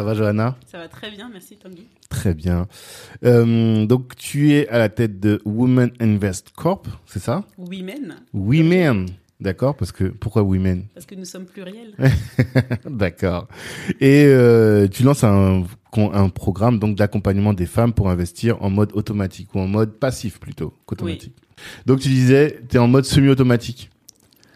Ça va, Johanna Ça va très bien, merci Tanguy. Très bien. Euh, donc, tu es à la tête de Women Invest Corp, c'est ça? Women. Women, d'accord Parce que pourquoi Women? Parce que nous sommes pluriels. D'accord. Et euh, tu lances un, un programme donc d'accompagnement des femmes pour investir en mode automatique ou en mode passif plutôt qu'automatique. Donc, tu disais, tu es en mode semi-automatique,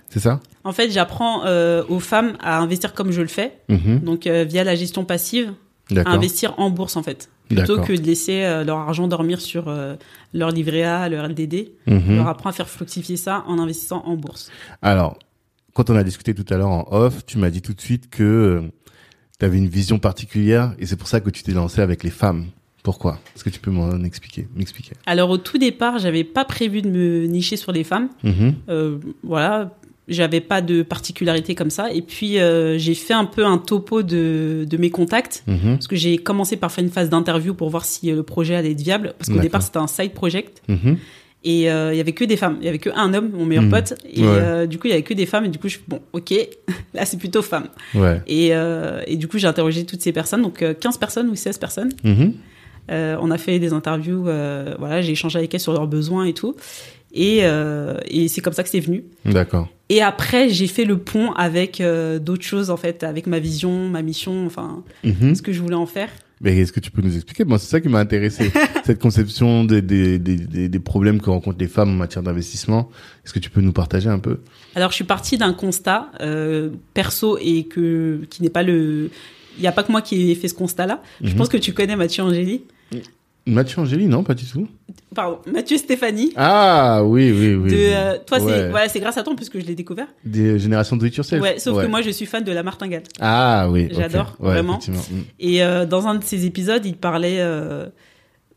c'est ça? En fait, j'apprends euh, aux femmes à investir comme je le fais, Mhm. donc euh, via la gestion passive, à investir en bourse en fait. Plutôt que de laisser euh, leur argent dormir sur leur livret A, leur LDD. Je Mhm. leur apprends à faire fructifier ça en investissant en bourse. Alors, quand on a discuté tout à l'heure en off, tu m'as dit tout de suite que tu avais une vision particulière et c'est pour ça que tu t'es lancé avec les femmes. Pourquoi? Est-ce que tu peux m'en expliquer M'expliquer? Alors au tout départ, j'avais pas prévu de me nicher sur les femmes. Mhm. Euh, voilà, j'avais pas de particularité comme ça. Et puis euh, j'ai fait un peu un topo de, de mes contacts. Mhm. Parce que j'ai commencé par faire une phase d'interview pour voir si euh, le projet allait être viable. Parce qu'au départ, c'était un side project. Mhm. Et euh, il y avait que des femmes. Il y avait que un homme, mon meilleur Mhm. pote. Et Ouais. euh, du coup, il y avait que des femmes. Et du coup, je suis bon, ok, là, c'est plutôt femme. Ouais. Et, euh, et du coup, j'ai interrogé toutes ces personnes. Donc, euh, 15 personnes ou 16 personnes. Euh, on a fait des interviews. euh, voilà, j'ai échangé avec elles sur leurs besoins et tout. Et, euh, et c'est comme ça que c'est venu. D'accord. Et après, j'ai fait le pont avec euh, d'autres choses, en fait, avec ma vision, ma mission, enfin, Mhm. ce que je voulais en faire. Mais est-ce que tu peux nous expliquer? Moi, c'est ça qui m'a intéressé. Cette conception des, des, des, des, des problèmes que rencontrent les femmes en matière d'investissement. Est-ce que tu peux nous partager un peu? Alors, je suis partie d'un constat euh, perso et que qui n'est pas le. Il n'y a pas que moi qui ai fait ce constat-là. Je Mhm. pense que tu connais Mathieu Angéli. Mathieu Angéli, non, pas du tout. Pardon, Mathieu Stéphanie. Ah oui, oui, oui. de, euh, toi, Ouais. c'est voilà, c'est grâce à toi puisque je l'ai découvert. Des générations de it yourself. Ouais, sauf que moi, je suis fan de la martingale. Ah oui. J'adore, Ouais, vraiment. Mm. Et euh, dans un de ses épisodes, il parlait euh,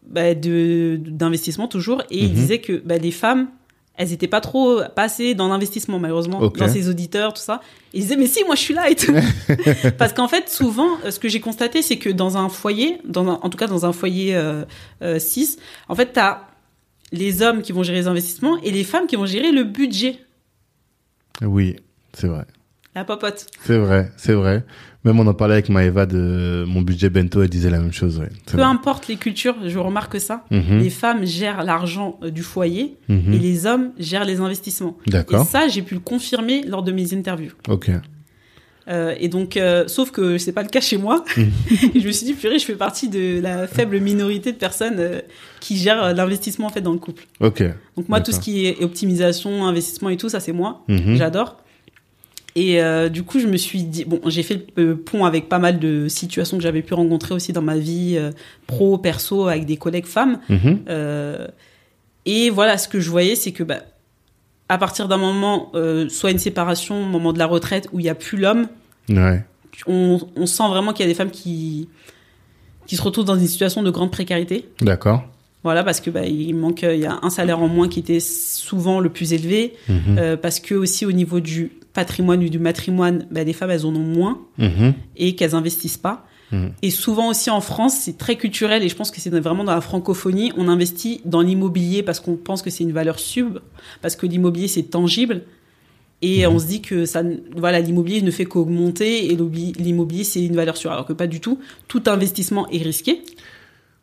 bah, de d'investissement toujours, et il Mhm. disait que bah, les femmes, elles étaient pas trop passées dans l'investissement malheureusement, dans ses auditeurs, tout ça. Et il disait mais si, moi je suis là et tout. Parce qu'en fait, souvent, euh, ce que j'ai constaté, c'est que dans un foyer, dans un- en tout cas dans un foyer euh, euh, 6, en fait, t'as les hommes qui vont gérer les investissements et les femmes qui vont gérer le budget, Oui, c'est vrai. La popote. C'est vrai, c'est vrai. Même on en parlait avec Maëva de mon budget bento, elle disait la même chose. Ouais. Peu vrai. importe les cultures, je remarque ça. Mhm, Les femmes gèrent l'argent euh, du foyer mhm. et les hommes gèrent les investissements. Et D'accord. ça, j'ai pu le confirmer lors de mes interviews. Ok. Euh, et donc, euh, sauf que c'est pas le cas chez moi. Et je me suis dit, purée, je fais partie de la faible minorité de personnes euh, qui gèrent l'investissement en fait dans le couple. Ok. Donc moi, tout ce qui est optimisation, investissement et tout, ça c'est moi. Mhm. J'adore. Et euh, du coup, je me suis dit, bon, j'ai fait le pont avec pas mal de situations que j'avais pu rencontrer aussi dans ma vie euh, pro, perso, avec des collègues femmes. Mhm. Euh, et voilà, ce que je voyais, c'est que bah, à partir d'un moment, euh, soit une séparation, au moment de la retraite, où il n'y a plus l'homme, Ouais. on, on sent vraiment qu'il y a des femmes qui, qui se retrouvent dans une situation de grande précarité. D'accord. Voilà, parce que bah, il manque, il y a un salaire en moins qui était souvent le plus élevé, Mhm. euh, parce que aussi au niveau du patrimoine ou du matrimoine, bah, les femmes elles en ont moins Mhm. et qu'elles investissent pas. Mhm. Et souvent aussi en France, c'est très culturel et je pense que c'est vraiment dans la francophonie, on investit dans l'immobilier parce qu'on pense que c'est une valeur sub, parce que l'immobilier c'est tangible et Mhm. on se dit que ça, voilà, l'immobilier ne fait qu'augmenter et l'immobilier c'est une valeur sûre, alors que pas du tout. Tout investissement est risqué.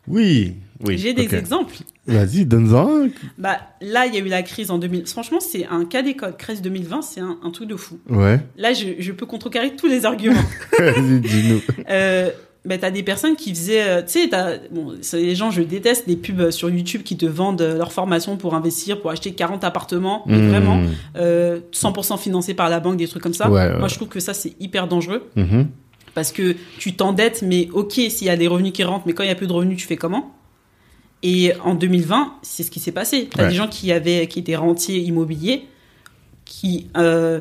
Oui. Oui. J'ai des exemples. Vas-y, donne-en. un. Bah là, il y a eu la crise en 2000. Franchement, c'est un cas d'école. Crise 2020, c'est un, un truc de fou. Ouais. Là, je, je peux contrecarrer tous les arguments. Vas-y, dis-nous. Euh, bah, t'as des personnes qui faisaient, euh, tu sais, t'as, bon, c'est les gens, je déteste les pubs sur YouTube qui te vendent leur formation pour investir, pour acheter 40 appartements, mais Mhm. vraiment, euh, 100% financés par la banque, des trucs comme ça. Ouais, ouais. Moi, je trouve que ça, c'est hyper dangereux Mhm. parce que tu t'endettes, mais ok, s'il y a des revenus qui rentrent, mais quand il y a plus de revenus, tu fais comment? Et en 2020, c'est ce qui s'est passé. T'as Ouais. des gens qui avaient, qui étaient rentiers immobiliers, qui, euh,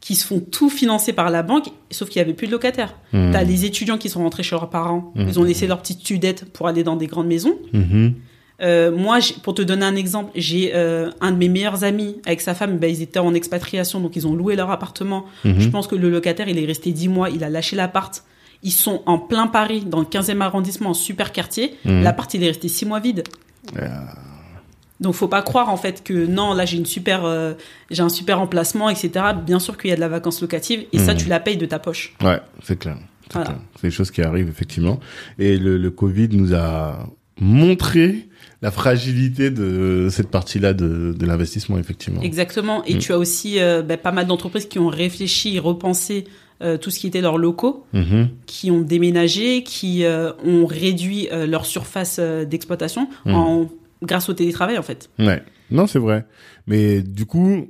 qui se font tout financer par la banque, sauf qu'il y avait plus de locataires. Mhm. T'as les étudiants qui sont rentrés chez leurs parents, Mhm. ils ont laissé leur petite studette pour aller dans des grandes maisons. Mhm. Euh, moi, pour te donner un exemple, j'ai euh, un de mes meilleurs amis avec sa femme, bah, ils étaient en expatriation, donc ils ont loué leur appartement. Mhm. Je pense que le locataire, il est resté 10 mois, il a lâché l'appart. Ils sont en plein Paris, dans le 15e arrondissement, en super quartier. Mhm. L'appart, il est resté 6 mois vide. Ah. Donc, faut pas croire en fait que non, là j'ai une super, euh, j'ai un super emplacement, etc. Bien sûr qu'il y a de la vacance locative et ça, Mhm. tu la payes de ta poche. Ouais, c'est clair. C'est Voilà. des choses qui arrivent, effectivement. Et le, le Covid nous a montré la fragilité de cette partie-là de, de l'investissement, effectivement. Exactement. Et Mhm. tu as aussi euh, bah, pas mal d'entreprises qui ont réfléchi repensé euh, tout ce qui était leurs locaux. Mhm. qui ont déménagé, qui euh, ont réduit euh, leur surface d'exploitation Mhm. en grâce au télétravail en fait. Ouais. Non, c'est vrai. Mais du coup,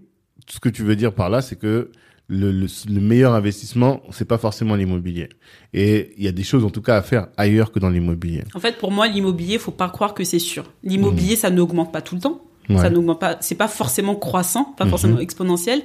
ce que tu veux dire par là, c'est que le, le, le meilleur investissement, c'est pas forcément l'immobilier. Et il y a des choses, en tout cas, à faire ailleurs que dans l'immobilier. En fait, pour moi, l'immobilier, faut pas croire que c'est sûr. L'immobilier, ça n'augmente pas tout le temps. Ouais. Ça n'augmente pas. C'est pas forcément croissant, pas Mhm. forcément exponentiel.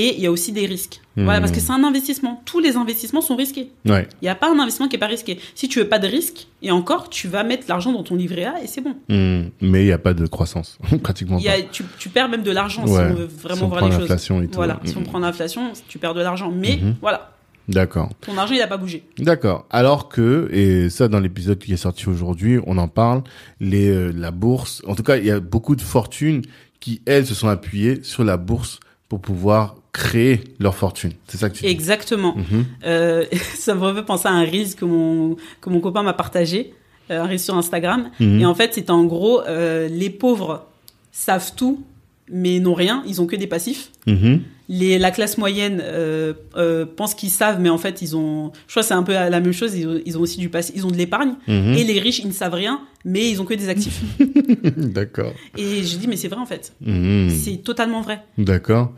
Et il y a aussi des risques. Voilà, parce que c'est un investissement. Tous les investissements sont risqués. Ouais. Il n'y a pas un investissement qui est pas risqué. Si tu veux pas de risque, et encore, tu vas mettre l'argent dans ton livret A et c'est bon. Mhm. Mais il n'y a pas de croissance, pratiquement pas. tu, tu perds même de l'argent si Ouais. on veut vraiment Si on voir prend les choses. l'inflation et tout. Voilà, si on Mhm. prend l'inflation, tu perds de l'argent. Mais Mhm. voilà, D'accord. ton argent, il n'a pas bougé. D'accord. Alors que, et ça dans l'épisode qui est sorti aujourd'hui, on en parle, les, euh, la bourse, en tout cas, il y a beaucoup de fortunes qui, elles, se sont appuyées sur la bourse pour pouvoir créer leur fortune. C'est ça que tu dis. Exactement. Mhm. Euh, ça me refait penser à un reel que mon, que mon copain m'a partagé, euh, un reel sur Instagram. Mhm. Et en fait, c'est en gros, euh, les pauvres savent tout, mais n'ont rien, ils ont que des passifs. Mhm. Les, la classe moyenne euh, euh, pense qu'ils savent, mais en fait, ils ont. Je crois que c'est un peu la même chose. Ils ont, ils ont aussi du passif, ils ont de l'épargne. Mhm. Et les riches, ils ne savent rien, mais ils ont que des actifs. D'accord. et j'ai dit, mais c'est vrai en fait. Mhm. C'est totalement vrai. D'accord.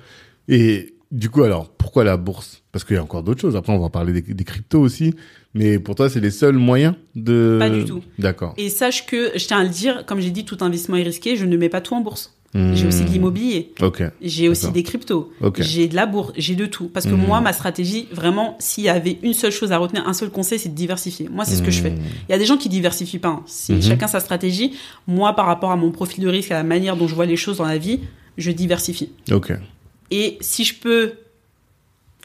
Et du coup, alors, pourquoi la bourse? Parce qu'il y a encore d'autres choses. Après, on va parler des, des cryptos aussi. Mais pour toi, c'est les seuls moyens de... Pas du tout. D'accord. Et sache que, je tiens à le dire, comme j'ai dit, tout investissement est risqué. Je ne mets pas tout en bourse. J'ai aussi de l'immobilier. Ok. J'ai aussi des cryptos. Ok. J'ai de la bourse. J'ai de tout. Parce que Mhm. moi, ma stratégie, vraiment, s'il y avait une seule chose à retenir, un seul conseil, c'est de diversifier. Moi, c'est ce que je fais. Mhm. Il y a des gens qui diversifient pas. hein. C'est chacun sa stratégie. Moi, par rapport à mon profil de risque, à la manière dont je vois les choses dans la vie, je diversifie. Ok. Et si je peux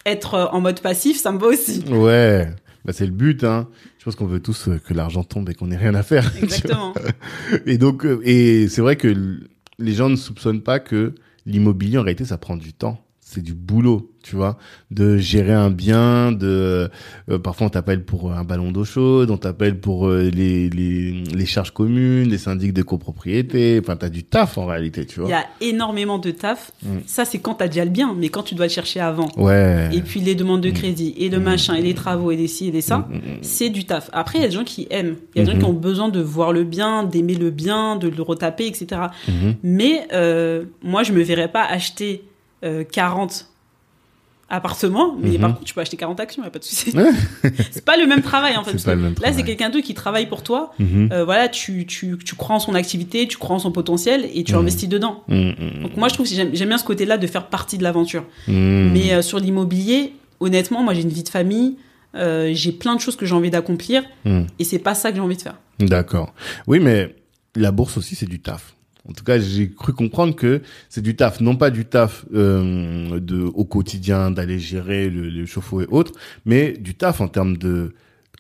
être euh, en mode passif, ça me va aussi. Ouais. Bah, c'est le but, hein. Je pense qu'on veut tous euh, que l'argent tombe et qu'on n'ait rien à faire. Exactement. Et donc, euh, et c'est vrai que les gens ne soupçonnent pas que l'immobilier, en réalité, ça prend du temps. C'est du boulot, tu vois, de gérer un bien, de euh, parfois on t'appelle pour un ballon d'eau chaude, on t'appelle pour euh, les, les les charges communes, les syndics de copropriété. Enfin, t'as du taf en réalité, tu Il vois. y a énormément de taf. Mm. Ça, c'est quand t'as déjà le bien, mais quand tu dois le chercher avant. Ouais. Et puis les demandes de Mm. crédit, et le Mm. machin, et les travaux, et les ci, et les ça. C'est du taf. Après, il y a des gens qui aiment. Il y a des gens qui ont besoin de voir le bien, d'aimer le bien, de le retaper, etc. Mhm. Mais euh, moi, je me verrais pas acheter euh, 40 appartements, mais Mhm. par contre, tu peux acheter 40 actions, y a pas de souci. C'est pas le même travail, en fait. Parce que Là, c'est quelqu'un d'autre qui travaille pour toi. Mhm. Euh, voilà, tu, tu, tu crois en son activité, tu crois en son potentiel et tu Mhm. investis dedans. Donc moi, je trouve que j'aime bien ce côté-là de faire partie de l'aventure. Mais euh, sur l'immobilier, honnêtement, moi, j'ai une vie de famille. euh, j'ai plein de choses que j'ai envie d'accomplir et c'est pas ça que j'ai envie de faire. D'accord. Oui, mais la bourse aussi, c'est du taf. En tout cas, j'ai cru comprendre que c'est du taf, non pas du taf euh, au quotidien d'aller gérer le, le chauffe-eau et autres, mais du taf en termes de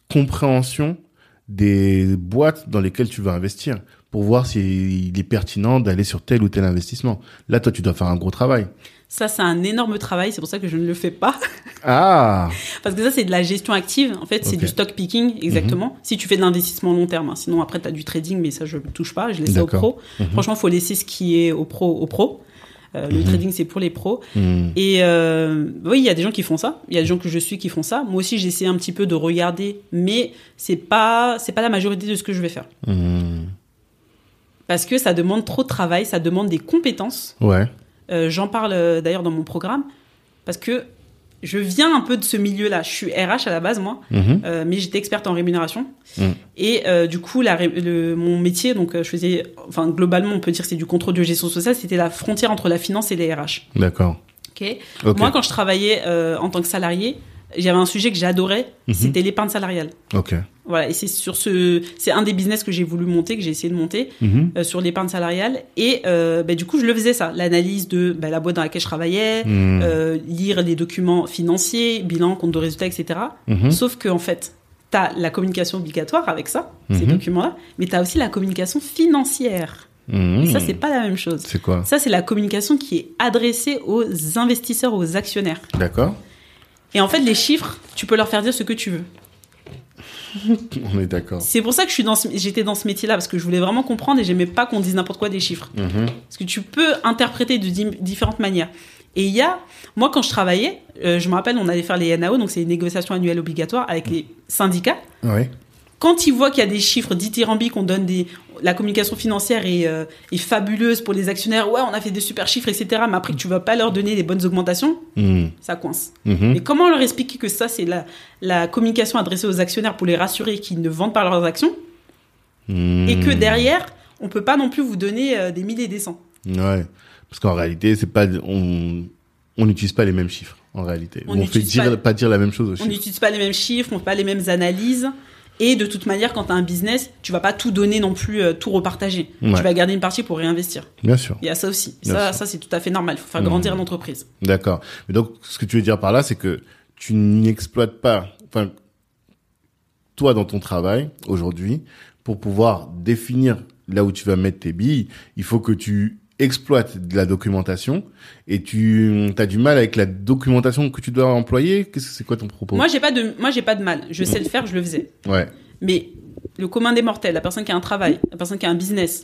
compréhension des boîtes dans lesquelles tu vas investir pour voir s'il est pertinent d'aller sur tel ou tel investissement. Là, toi, tu dois faire un gros travail. Ça, c'est un énorme travail. C'est pour ça que je ne le fais pas. Ah, Parce que ça, c'est de la gestion active. En fait, c'est du stock picking, exactement. Si tu fais de l'investissement long terme. hein. Sinon, après, tu as du trading, mais ça, je ne touche pas. Je laisse ça aux pros. Mhm. Franchement, faut laisser ce qui est aux pros aux pros. Euh, Le Mhm. trading, c'est pour les pros. Et euh, oui, il y a des gens qui font ça. Il y a des gens que je suis qui font ça. Moi aussi, j'essaie un petit peu de regarder, mais c'est pas c'est pas la majorité de ce que je vais faire parce que ça demande trop de travail, ça demande des compétences. ouais, Euh, J'en parle euh, d'ailleurs dans mon programme parce que je viens un peu de ce milieu-là. Je suis RH à la base, moi, Mhm. euh, mais j'étais experte en rémunération. Mhm. Et euh, du coup, la, ré- le- mon métier, donc je faisais, enfin globalement, on peut dire que c'est du contrôle de gestion sociale. C'était la frontière entre la finance et les RH. d'accord. Ok. Ok. Moi, quand je travaillais euh, en tant que salarié, j'avais un sujet que j'adorais, Mhm. c'était l'épargne salariale. Ok. Voilà, et c'est sur ce, c'est un des business que j'ai voulu monter, que j'ai essayé de monter Mhm. euh, sur l'épargne salariale. Et euh, bah, du coup, je le faisais ça, l'analyse de bah, la boîte dans laquelle je travaillais, Mhm. euh, lire les documents financiers, bilan, compte de résultats, etc. Sauf que en fait, t'as la communication obligatoire avec ça, ces documents-là, mais t'as aussi la communication financière. Et ça, c'est pas la même chose. C'est quoi? Ça, c'est la communication qui est adressée aux investisseurs, aux actionnaires. D'accord. Et en fait, les chiffres, tu peux leur faire dire ce que tu veux. On est d'accord. C'est pour ça que je suis dans ce- j'étais dans ce métier-là, parce que je voulais vraiment comprendre et j'aimais pas qu'on dise n'importe quoi des chiffres. Mhm. Parce que tu peux interpréter de di- différentes manières. Et il y a, moi quand je travaillais, euh, je me rappelle, on allait faire les NAO, donc c'est les négociations annuelles obligatoires avec les syndicats. Ouais. Quand ils voient qu'il y a des chiffres dithyrambiques, on donne des, la communication financière est, euh, est fabuleuse pour les actionnaires, ouais, on a fait des super chiffres, etc. Mais après que tu vas pas leur donner les bonnes augmentations, Mhm. ça coince. Mhm. Mais comment leur expliquer que ça, c'est la, la communication adressée aux actionnaires pour les rassurer qu'ils ne vendent pas leurs actions Mhm. et que derrière, on peut pas non plus vous donner euh, des milliers et des cents? Ouais. Parce qu'en réalité, c'est pas on on n'utilise pas les mêmes chiffres en réalité. On On, fait dire pas- pas... dire la même chose aux On n'utilise pas les mêmes chiffres, on fait pas les mêmes analyses. Et de toute manière, quand tu as un business, tu vas pas tout donner non plus, euh, tout repartager. Ouais. Tu vas garder une partie pour réinvestir. Bien sûr. Il y a ça aussi. Bien Ça, sûr. ça c'est tout à fait normal. Il faut faire grandir l'entreprise. D'accord. Mais donc, ce que tu veux dire par là, c'est que tu n'exploites pas, enfin, toi dans ton travail aujourd'hui, pour pouvoir définir là où tu vas mettre tes billes, il faut que tu exploites de la documentation et tu as du mal avec la documentation que tu dois employer. Qu'est-ce que c'est quoi ton propos? Moi, j'ai pas de, moi, j'ai pas de mal. Je sais le faire, je le faisais. Ouais. Mais le commun des mortels, la personne qui a un travail, la personne qui a un business,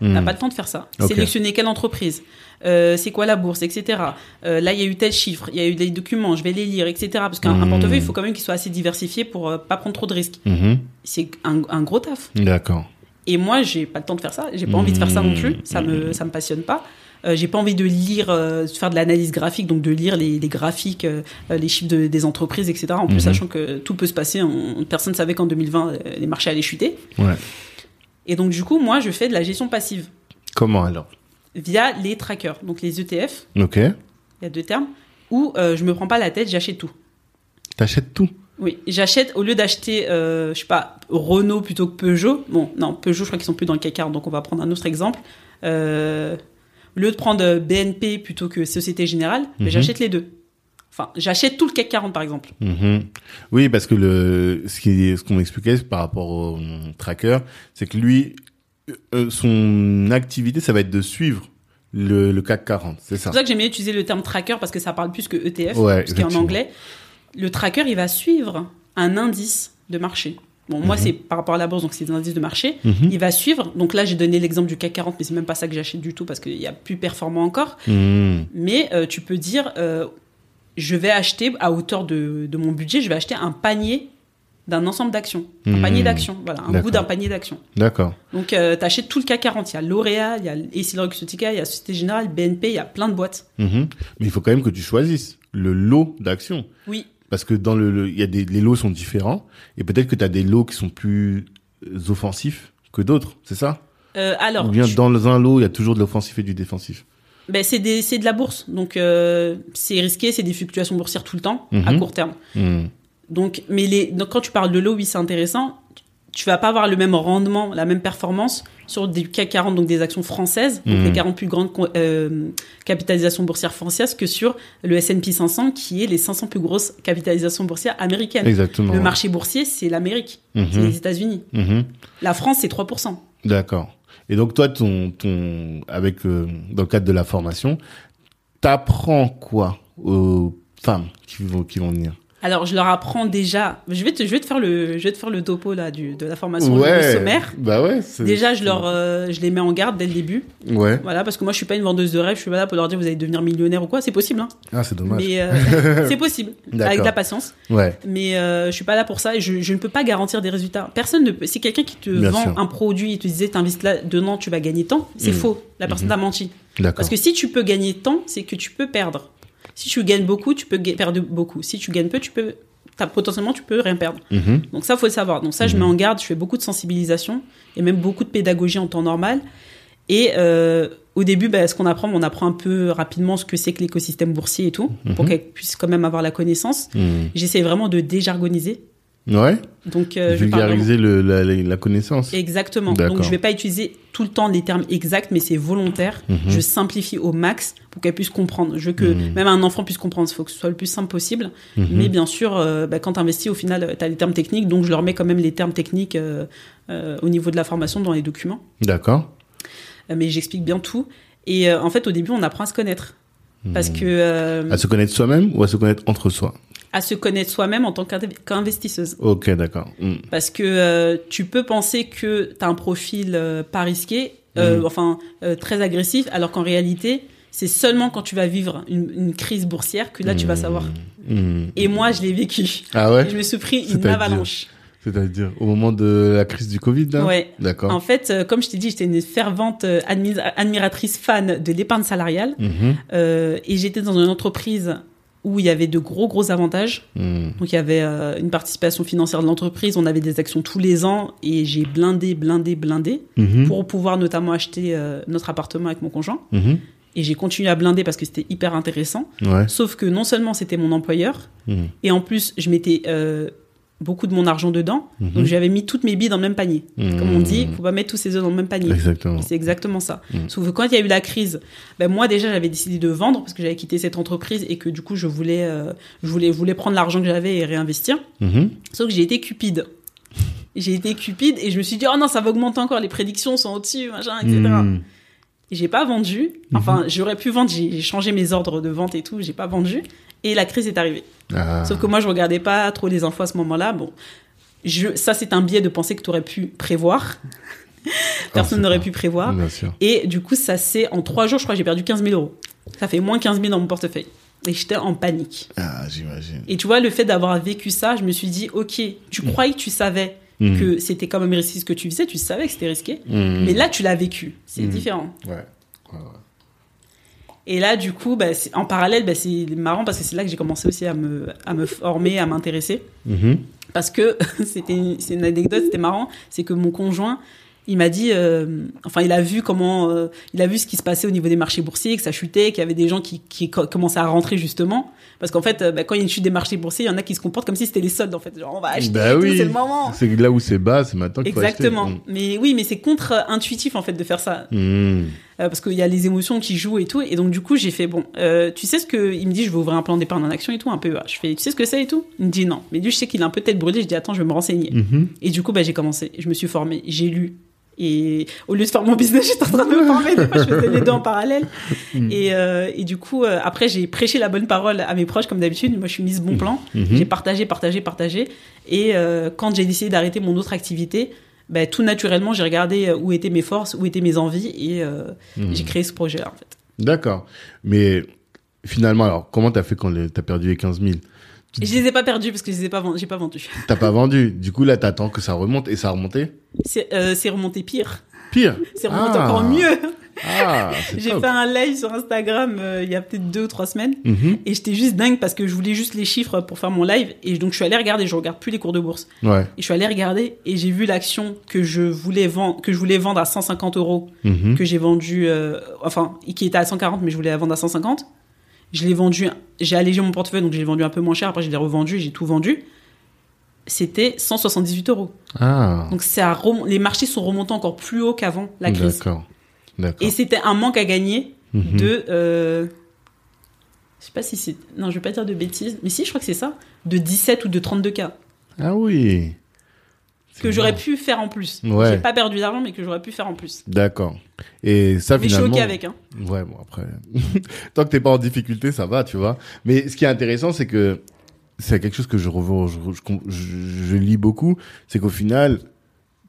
Hmm. n'a pas le temps de faire ça. Sélectionner quelle entreprise, euh, c'est quoi la bourse, etc. Euh, là, il y a eu tel chiffre, il y a eu des documents, je vais les lire, etc. Parce qu'un un Mhm. portefeuille, il faut quand même qu'il soit assez diversifié pour euh, pas prendre trop de risques. Mhm. C'est un, un gros taf. D'accord. Et moi, j'ai pas le temps de faire ça. J'ai pas envie de faire ça non plus. Ça me, ça me passionne pas. Euh, j'ai pas envie de lire, euh, de faire de l'analyse graphique, donc de lire les, les graphiques, euh, euh, les chiffres de- des entreprises, etc. En plus, Mhm. sachant que tout peut se passer. On- personne savait qu'en 2020, euh, les marchés allaient chuter. Ouais. Et donc, du coup, moi, je fais de la gestion passive Comment alors? Via les trackers, donc les ETF. Ok. Il y a deux termes. Où je me prends pas la tête, j'achète tout. T'achètes tout? Oui, j'achète au lieu d'acheter, euh, je sais pas, Renault plutôt que Peugeot. Bon, non, Peugeot, je crois qu'ils sont plus dans le CAC 40, donc on va prendre un autre exemple. Euh, au lieu de prendre BNP plutôt que Société Générale, mais Mhm. j'achète les deux. Enfin, j'achète tout le CAC 40 par exemple. Mhm. Oui, parce que le ce qui ce qu'on m'expliquait par rapport au euh, tracker, c'est que lui euh, son activité ça va être de suivre le, le CAC 40, c'est ça. C'est pour ça que j'aime bien utiliser le terme tracker parce que ça parle plus que ETF, Ouais, ce qui est en anglais. Le tracker, il va suivre un indice de marché. Bon, moi, Mhm. c'est par rapport à la bourse, donc c'est des indices de marché. Mhm. Il va suivre. Donc là, j'ai donné l'exemple du CAC 40, mais c'est même pas ça que j'achète du tout parce qu'il y a plus performant encore. Mhm. Mais euh, tu peux dire, euh, je vais acheter à hauteur de, de mon budget, je vais acheter un panier d'un ensemble d'actions. Un panier d'actions, voilà, un bout d'un panier d'actions. D'accord. Donc tu achètes tout le CAC 40. Il y a L'Oréal, il y a Essilor-Luxottica, il y a Société Générale, BNP, il y a plein de boîtes. Mais il faut quand même que tu choisisses le lot d'actions Oui, parce que dans le le- y a des les lots sont différents et peut-être que tu as des lots qui sont plus euh, offensifs que d'autres, c'est ça? Euh, alors, Ou bien tu- dans un lot, il y a toujours de l'offensif et du défensif? ben, c'est des- c'est de la bourse. Donc euh, c'est risqué, c'est des fluctuations boursières tout le temps, à Mhm. court terme. Mhm. Donc, mais les, donc quand tu parles de l'eau, oui, c'est intéressant. Tu vas pas avoir le même rendement, la même performance sur des CAC 40, donc des actions françaises, donc Mhm. les 40 plus grandes euh, capitalisations boursières françaises, que sur le S&P 500, qui est les 500 plus grosses capitalisations boursières américaines. Exactement. Le marché boursier, c'est l'Amérique, Mhm. c'est les États-Unis. Mhm. La France, c'est 3%. D'accord. Et donc toi, ton, ton, avec euh, dans le cadre de la formation, t'apprends quoi aux femmes qui vont qui vont venir? Alors, je leur apprends déjà. Je vais te, je vais te faire le, je vais te faire le topo là du, de la formation, le sommaire. Bah ouais. Déjà, je leur, euh, je les mets en garde dès le début. Ouais. Voilà, parce que moi, je suis pas une vendeuse de rêve. Je suis pas là pour leur dire vous allez devenir millionnaire ou quoi. C'est possible, hein. Ah c'est dommage. Mais euh, c'est possible avec de la patience. Ouais. Mais euh, je suis pas là pour ça. Je, je ne peux pas garantir des résultats. Personne ne peut. Si quelqu'un qui te Bien vend sûr. un produit et te disait t'investis là dedans, tu vas gagner tant, c'est Mhm. faux. La personne t'a menti. D'accord. Parce que si tu peux gagner tant, c'est que tu peux perdre. Si tu gagnes beaucoup, tu peux perdre beaucoup. Si tu gagnes peu, tu peux, potentiellement, tu peux rien perdre. Mhm. Donc ça, faut le savoir. Donc ça, je Mhm. mets en garde. Je fais beaucoup de sensibilisation et même beaucoup de pédagogie en temps normal. Et euh, au début, bah, ce qu'on apprend, on apprend un peu rapidement ce que c'est que l'écosystème boursier et tout, pour Mhm. qu'elle puisse quand même avoir la connaissance. J'essaie vraiment de déjargoniser. Ouais. Donc, euh, je Vulgariser le, la, la, connaissance. Exactement. Donc, je vais pas utiliser tout le temps les termes exacts, mais c'est volontaire. Mhm. Je simplifie au max pour qu'elle puisse comprendre. Je veux que Mhm. même un enfant puisse comprendre. Il faut que ce soit le plus simple possible. Mhm. Mais bien sûr, euh, bah, quand tu investis, au final, tu as les termes techniques. Donc, je leur mets quand même les termes techniques euh, au niveau de la formation dans les documents. D'accord. Mais j'explique bien tout. Et en fait, au début, on apprend à se connaître. Parce que À se connaître soi-même ou à se connaître entre soi? À se connaître soi-même en tant qu'inv- qu'investisseuse. Ok, d'accord. Hmm. Parce que euh, tu peux penser que tu as un profil euh, pas risqué, euh, Mhm. enfin très agressif, alors qu'en réalité, c'est seulement quand tu vas vivre une, une crise boursière que là, tu vas savoir. Hmm. Et moi, je l'ai vécu. Ah ouais je me suis pris une avalanche. C'est-à-dire au moment de la crise du Covid, là Ouais. D'accord. En fait, euh, comme je t'ai dit, j'étais une fervente admi- admiratrice fan de l'épargne salariale. Mhm. Euh, et j'étais dans une entreprise où il y avait de gros, gros avantages. Hmm. Donc il y avait euh, une participation financière de l'entreprise, on avait des actions tous les ans et j'ai blindé, blindé, blindé Mhm. pour pouvoir notamment acheter euh, notre appartement avec mon conjoint. Mhm. Et j'ai continué à blinder parce que c'était hyper intéressant. Ouais. Sauf que non seulement c'était mon employeur, Mhm. et en plus je mettais euh, beaucoup de mon argent dedans. Mhm. Donc j'avais mis toutes mes billes dans le même panier. Comme on dit, faut pas mettre tous ses œufs dans le même panier. Exactement. C'est exactement ça. Mm. Sauf que quand il y a eu la crise, ben moi déjà j'avais décidé de vendre parce que j'avais quitté cette entreprise et que du coup je voulais, euh, je voulais, voulais prendre l'argent que j'avais et réinvestir. Mhm. Sauf que j'ai été cupide. J'ai été cupide et je me suis dit oh non ça va augmenter encore, les prédictions sont au-dessus, machin, etc. Et j'ai pas vendu. Enfin j'aurais pu vendre, j'ai changé mes ordres de vente et tout, j'ai pas vendu. Et la crise est arrivée. Ah. Sauf que moi je regardais pas trop les infos à ce moment-là. Bon, je, ça c'est un biais de penser que tu aurais pu prévoir. Personne c'est n'aurait pu prévoir. Bien sûr. Et du coup, ça c'est en trois jours, je crois j'ai perdu 15 000 euros. Ça fait moins 15 000 dans mon portefeuille. Et j'étais en panique. Ah, j'imagine. Et tu vois, le fait d'avoir vécu ça, je me suis dit, ok, tu croyais que tu savais Mm. que c'était quand même risqué ce que tu faisais, tu savais que c'était risqué. Hmm. Mais là, tu l'as vécu. C'est Mm. différent. Ouais. Ouais, ouais. Et là, du coup, bah, en parallèle, bah, c'est marrant parce que c'est là que j'ai commencé aussi à me, à me former, à m'intéresser. Mhm. Parce que c'était une- c'est une anecdote, c'était marrant, c'est que mon conjoint, il m'a dit, euh, enfin, il a vu comment, euh, il a vu ce qui se passait au niveau des marchés boursiers, que ça chutait, qu'il y avait des gens qui, qui co- commençaient à rentrer justement, parce qu'en fait, euh, bah, quand il y a une chute des marchés boursiers, il y en a qui se comportent comme si c'était les soldes, en fait, genre on va acheter, Bah oui. c'est le moment. C'est là où c'est bas, c'est maintenant qu'il faut Exactement. acheter. Mais oui, mais c'est contre-intuitif en fait de faire ça, Hmm. Euh, parce qu'il y a les émotions qui jouent et tout. Et donc du coup, j'ai fait bon, euh, tu sais ce que il me dit, je vais ouvrir un plan d'épargne en action et tout, un peu. Je fais, tu sais ce que c'est et tout? Il me dit non. Mais lui, je sais qu'il a un peu tête brûlée. Je dis attends, je vais me renseigner. Mhm. Et du coup, bah, j'ai commencé. Je me suis formée. J'ai lu. Et au lieu de faire mon business, j'étais en train de me former. Des fois, je faisais les deux en parallèle. Et, euh, et du coup, euh, après, j'ai prêché la bonne parole à mes proches, comme d'habitude. Moi, je suis mise bon plan. Mhm. J'ai partagé, partagé, partagé. Et euh, quand j'ai décidé d'arrêter mon autre activité, bah, tout naturellement, j'ai regardé euh, où étaient mes forces, où étaient mes envies. Et euh, Mhm. j'ai créé ce projet-là, en fait. D'accord. Mais finalement, alors, comment t'as fait quand t'as perdu les 15 000 Et je les ai pas perdus parce que je les ai pas, vend- j'ai pas vendu. T'as pas vendu. Du coup, là, t'attends que ça remonte et ça a remonté? C'est euh, remonté pire. Pire? C'est remonté Ah. encore mieux. Ah, J'ai fait un live sur Instagram euh, il y a peut-être deux ou trois semaines. Mhm. Et j'étais juste dingue parce que je voulais juste les chiffres pour faire mon live. Et donc, je suis allée regarder. Je regarde plus les cours de bourse. Ouais. Et je suis allée regarder et j'ai vu l'action que je voulais vendre, que je voulais vendre à 150 euros, Mhm. que j'ai vendu, euh, enfin, qui était à 140, mais je voulais la vendre à 150. Je l'ai vendu, j'ai allégé mon portefeuille, donc j'ai vendu un peu moins cher. Après, je l'ai revendu, j'ai tout vendu. C'était 178 euros. Ah. Donc, rem- les marchés sont remontés encore plus haut qu'avant la crise. D'accord. Et c'était un manque à gagner Mhm. de. euh, je sais pas si c'est. Non, je vais pas dire de bêtises, mais si, je crois que c'est ça. De 17 ou de 32 cas. Ah oui. Que j'aurais pu faire en plus. Ouais. J'ai pas perdu d'argent, mais que j'aurais pu faire en plus. D'accord. Et ça, Mais je suis finalement. ok avec, hein. Ouais, bon, après. Tant que t'es pas en difficulté, ça va, tu vois. Mais ce qui est intéressant, c'est que c'est quelque chose que je revois, je, je, je- je lis beaucoup, c'est qu'au final,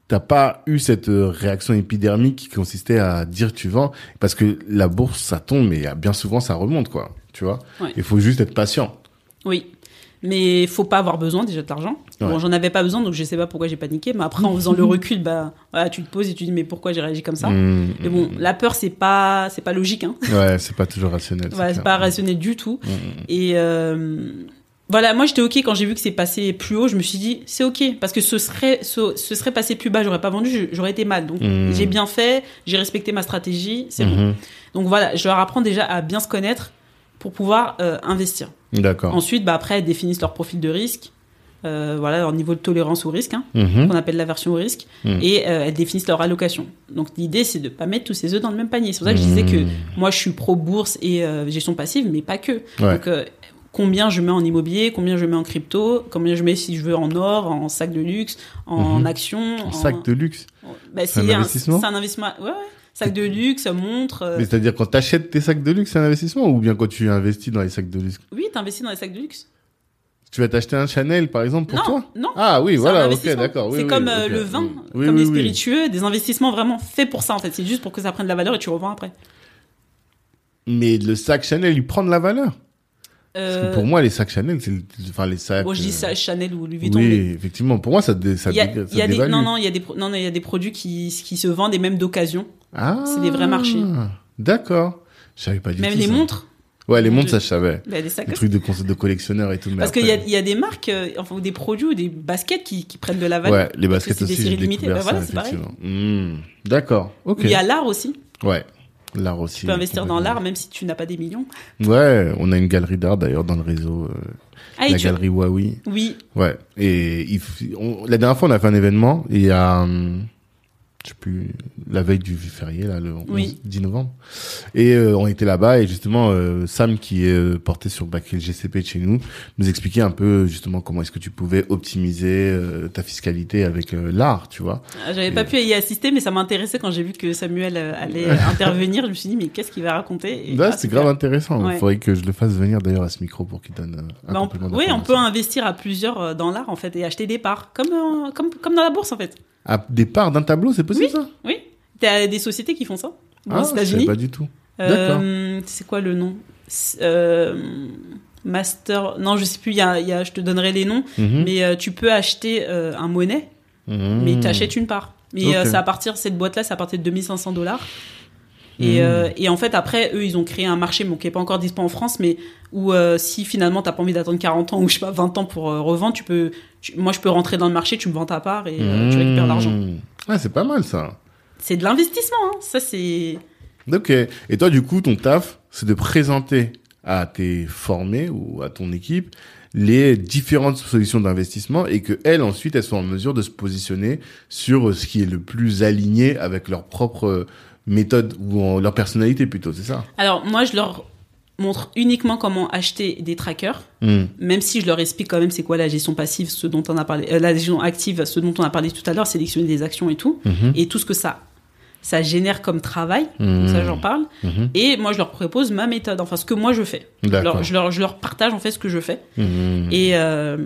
t'as pas eu cette euh, réaction épidermique qui consistait à dire tu vends, parce que la bourse, ça tombe, mais bien souvent, ça remonte, quoi. Tu vois? Ouais. Il faut juste être patient. Oui. Mais faut pas avoir besoin déjà de l'argent. Ouais. Bon, j'en avais pas besoin, donc je sais pas pourquoi j'ai paniqué. Mais après, en faisant le recul, bah, voilà, tu te poses et tu dis, mais pourquoi j'ai réagi comme ça? Mmh, Mais bon, mmh, la peur, c'est pas, c'est pas logique, hein. Ouais, c'est pas toujours rationnel. Voilà, c'est pas rationnel du tout. Mmh. Et, euh, voilà, moi j'étais ok quand j'ai vu que c'est passé plus haut. Je me suis dit c'est ok parce que ce serait ce, ce serait passé plus bas, j'aurais pas vendu, j'aurais été mal. Donc Mhm. j'ai bien fait, j'ai respecté ma stratégie, c'est bon. Mhm. Donc voilà, je leur apprends déjà à bien se connaître pour pouvoir euh, investir. D'accord. Ensuite, bah après, elles définissent leur profil de risque, euh, voilà, leur niveau de tolérance au risque, hein, Mhm. qu'on appelle l'aversion au risque, Mhm. et euh, elles définissent leur allocation. Donc l'idée, c'est de pas mettre tous ses œufs dans le même panier. C'est pour ça que je disais que Mhm. moi, je suis pro bourse et gestion passive, mais pas que. Ouais. Donc combien je mets en immobilier, combien je mets en crypto, combien je mets si je veux en or, en sac de luxe, en Mhm. actions, Un sac de luxe. Bah, C'est un investissement C'est un investissement. Ouais, ouais. Sac de luxe, montre. euh, Mais c'est-à-dire quand t'achètes tes sacs de luxe, c'est un investissement ou bien quand tu investis dans les sacs de luxe? Oui, t'investis dans les sacs de luxe. Tu vas t'acheter un Chanel par exemple pour non, toi? non. Ah oui, voilà, ok, d'accord. oui, c'est oui, comme euh, le vin, Oui, comme les spiritueux, des investissements vraiment faits pour ça en fait. C'est juste pour que ça prenne de la valeur et tu revends après. Mais le sac Chanel, il prend de la valeur. Parce Euh, que pour moi, les sacs Chanel, c'est le- enfin les sacs. bon, je dis euh, ça Chanel ou Louis Vuitton. Oui, mais effectivement. Pour moi, ça, dé- ça, y a, dé- y des, non, non, il y a des, non, non, il y a des produits qui, qui se vendent et même d'occasion. Ah, c'est des vrais marchés. D'accord. Je savais pas du Même tout. les ça. montres. Ouais, les Mon montres, ça, je savais. Bah, des sacs Les aussi. trucs de, concept de collectionneurs et tout. mais Parce qu'il y a, y a des marques, euh, enfin, ou des produits ou des baskets qui, qui prennent de la valeur. Ouais, les baskets c'est des aussi, séries limitées. Bah, voilà, c'est pareil. Hmm, D'accord, ok. Il y a l'art aussi. Ouais, l'art aussi. Tu peux investir dans l'art même si tu n'as pas des millions. Ouais, on a une galerie d'art d'ailleurs dans le réseau, euh, Ah, la galerie Huawei. Oui, Ouais, et il f- on- la dernière fois on a fait un événement, et il y a, hum, je sais plus, la veille du férié, là, le 11, Oui. 10 novembre. Et euh, on était là-bas, et justement, euh, Sam, qui est euh, porté sur bah, le GCP de chez nous, nous expliquait un peu justement comment est-ce que tu pouvais optimiser euh, ta fiscalité avec euh, l'art, tu vois. Ah, J'avais pas pu y assister, mais ça m'intéressait quand j'ai vu que Samuel euh, allait intervenir. Je me suis dit, mais qu'est-ce qu'il va raconter? Là, ah, c'est grave intéressant. Il Ouais. faudrait que je le fasse venir d'ailleurs à ce micro pour qu'il donne euh, un Bah, on, oui, on peut investir à plusieurs euh, dans l'art en fait et acheter des parts, comme, euh, comme, comme dans la bourse en fait. À des parts d'un tableau, c'est possible ça Oui, t'as des sociétés qui font ça. Ah, aux je États-Unis. pas du tout. Euh, c'est quoi le nom euh, Master. Non, je sais plus. Y a, y a, je te donnerai les noms. Mhm. Mais euh, tu peux acheter euh, un monnaie, Mhm. mais tu achètes une part. Mais euh, Ok. c'est à partir cette boîte-là, c'est à partir de 2500 dollars. Et, Mhm. euh, et en fait, après, eux, ils ont créé un marché, bon, qui est pas encore disponible en France, mais où euh, si finalement t'as pas envie d'attendre 40 ans ou je sais pas 20 ans pour euh, revendre, tu peux, tu- moi je peux rentrer dans le marché, tu me vends ta part et euh, tu récupères l'argent. Ouais, c'est pas mal ça. C'est de l'investissement, hein. ça c'est. Ok. Et toi, du coup, ton taf, c'est de présenter à tes formés ou à ton équipe les différentes solutions d'investissement et que elles ensuite elles soient en mesure de se positionner sur ce qui est le plus aligné avec leur propre méthode ou en- leur personnalité plutôt, c'est ça? Alors moi, je leur montre uniquement comment acheter des trackers, Hmm. même si je leur explique quand même c'est quoi la gestion passive, ce dont on a parlé, euh, la gestion active, ce dont on a parlé tout à l'heure, sélectionner des actions et tout, Mhm. et tout ce que ça ça génère comme travail. Donc ça, j'en parle. Et moi, je leur propose ma méthode, enfin ce que moi je fais. Je leur, je leur, je leur partage en fait ce que je fais. Et, euh,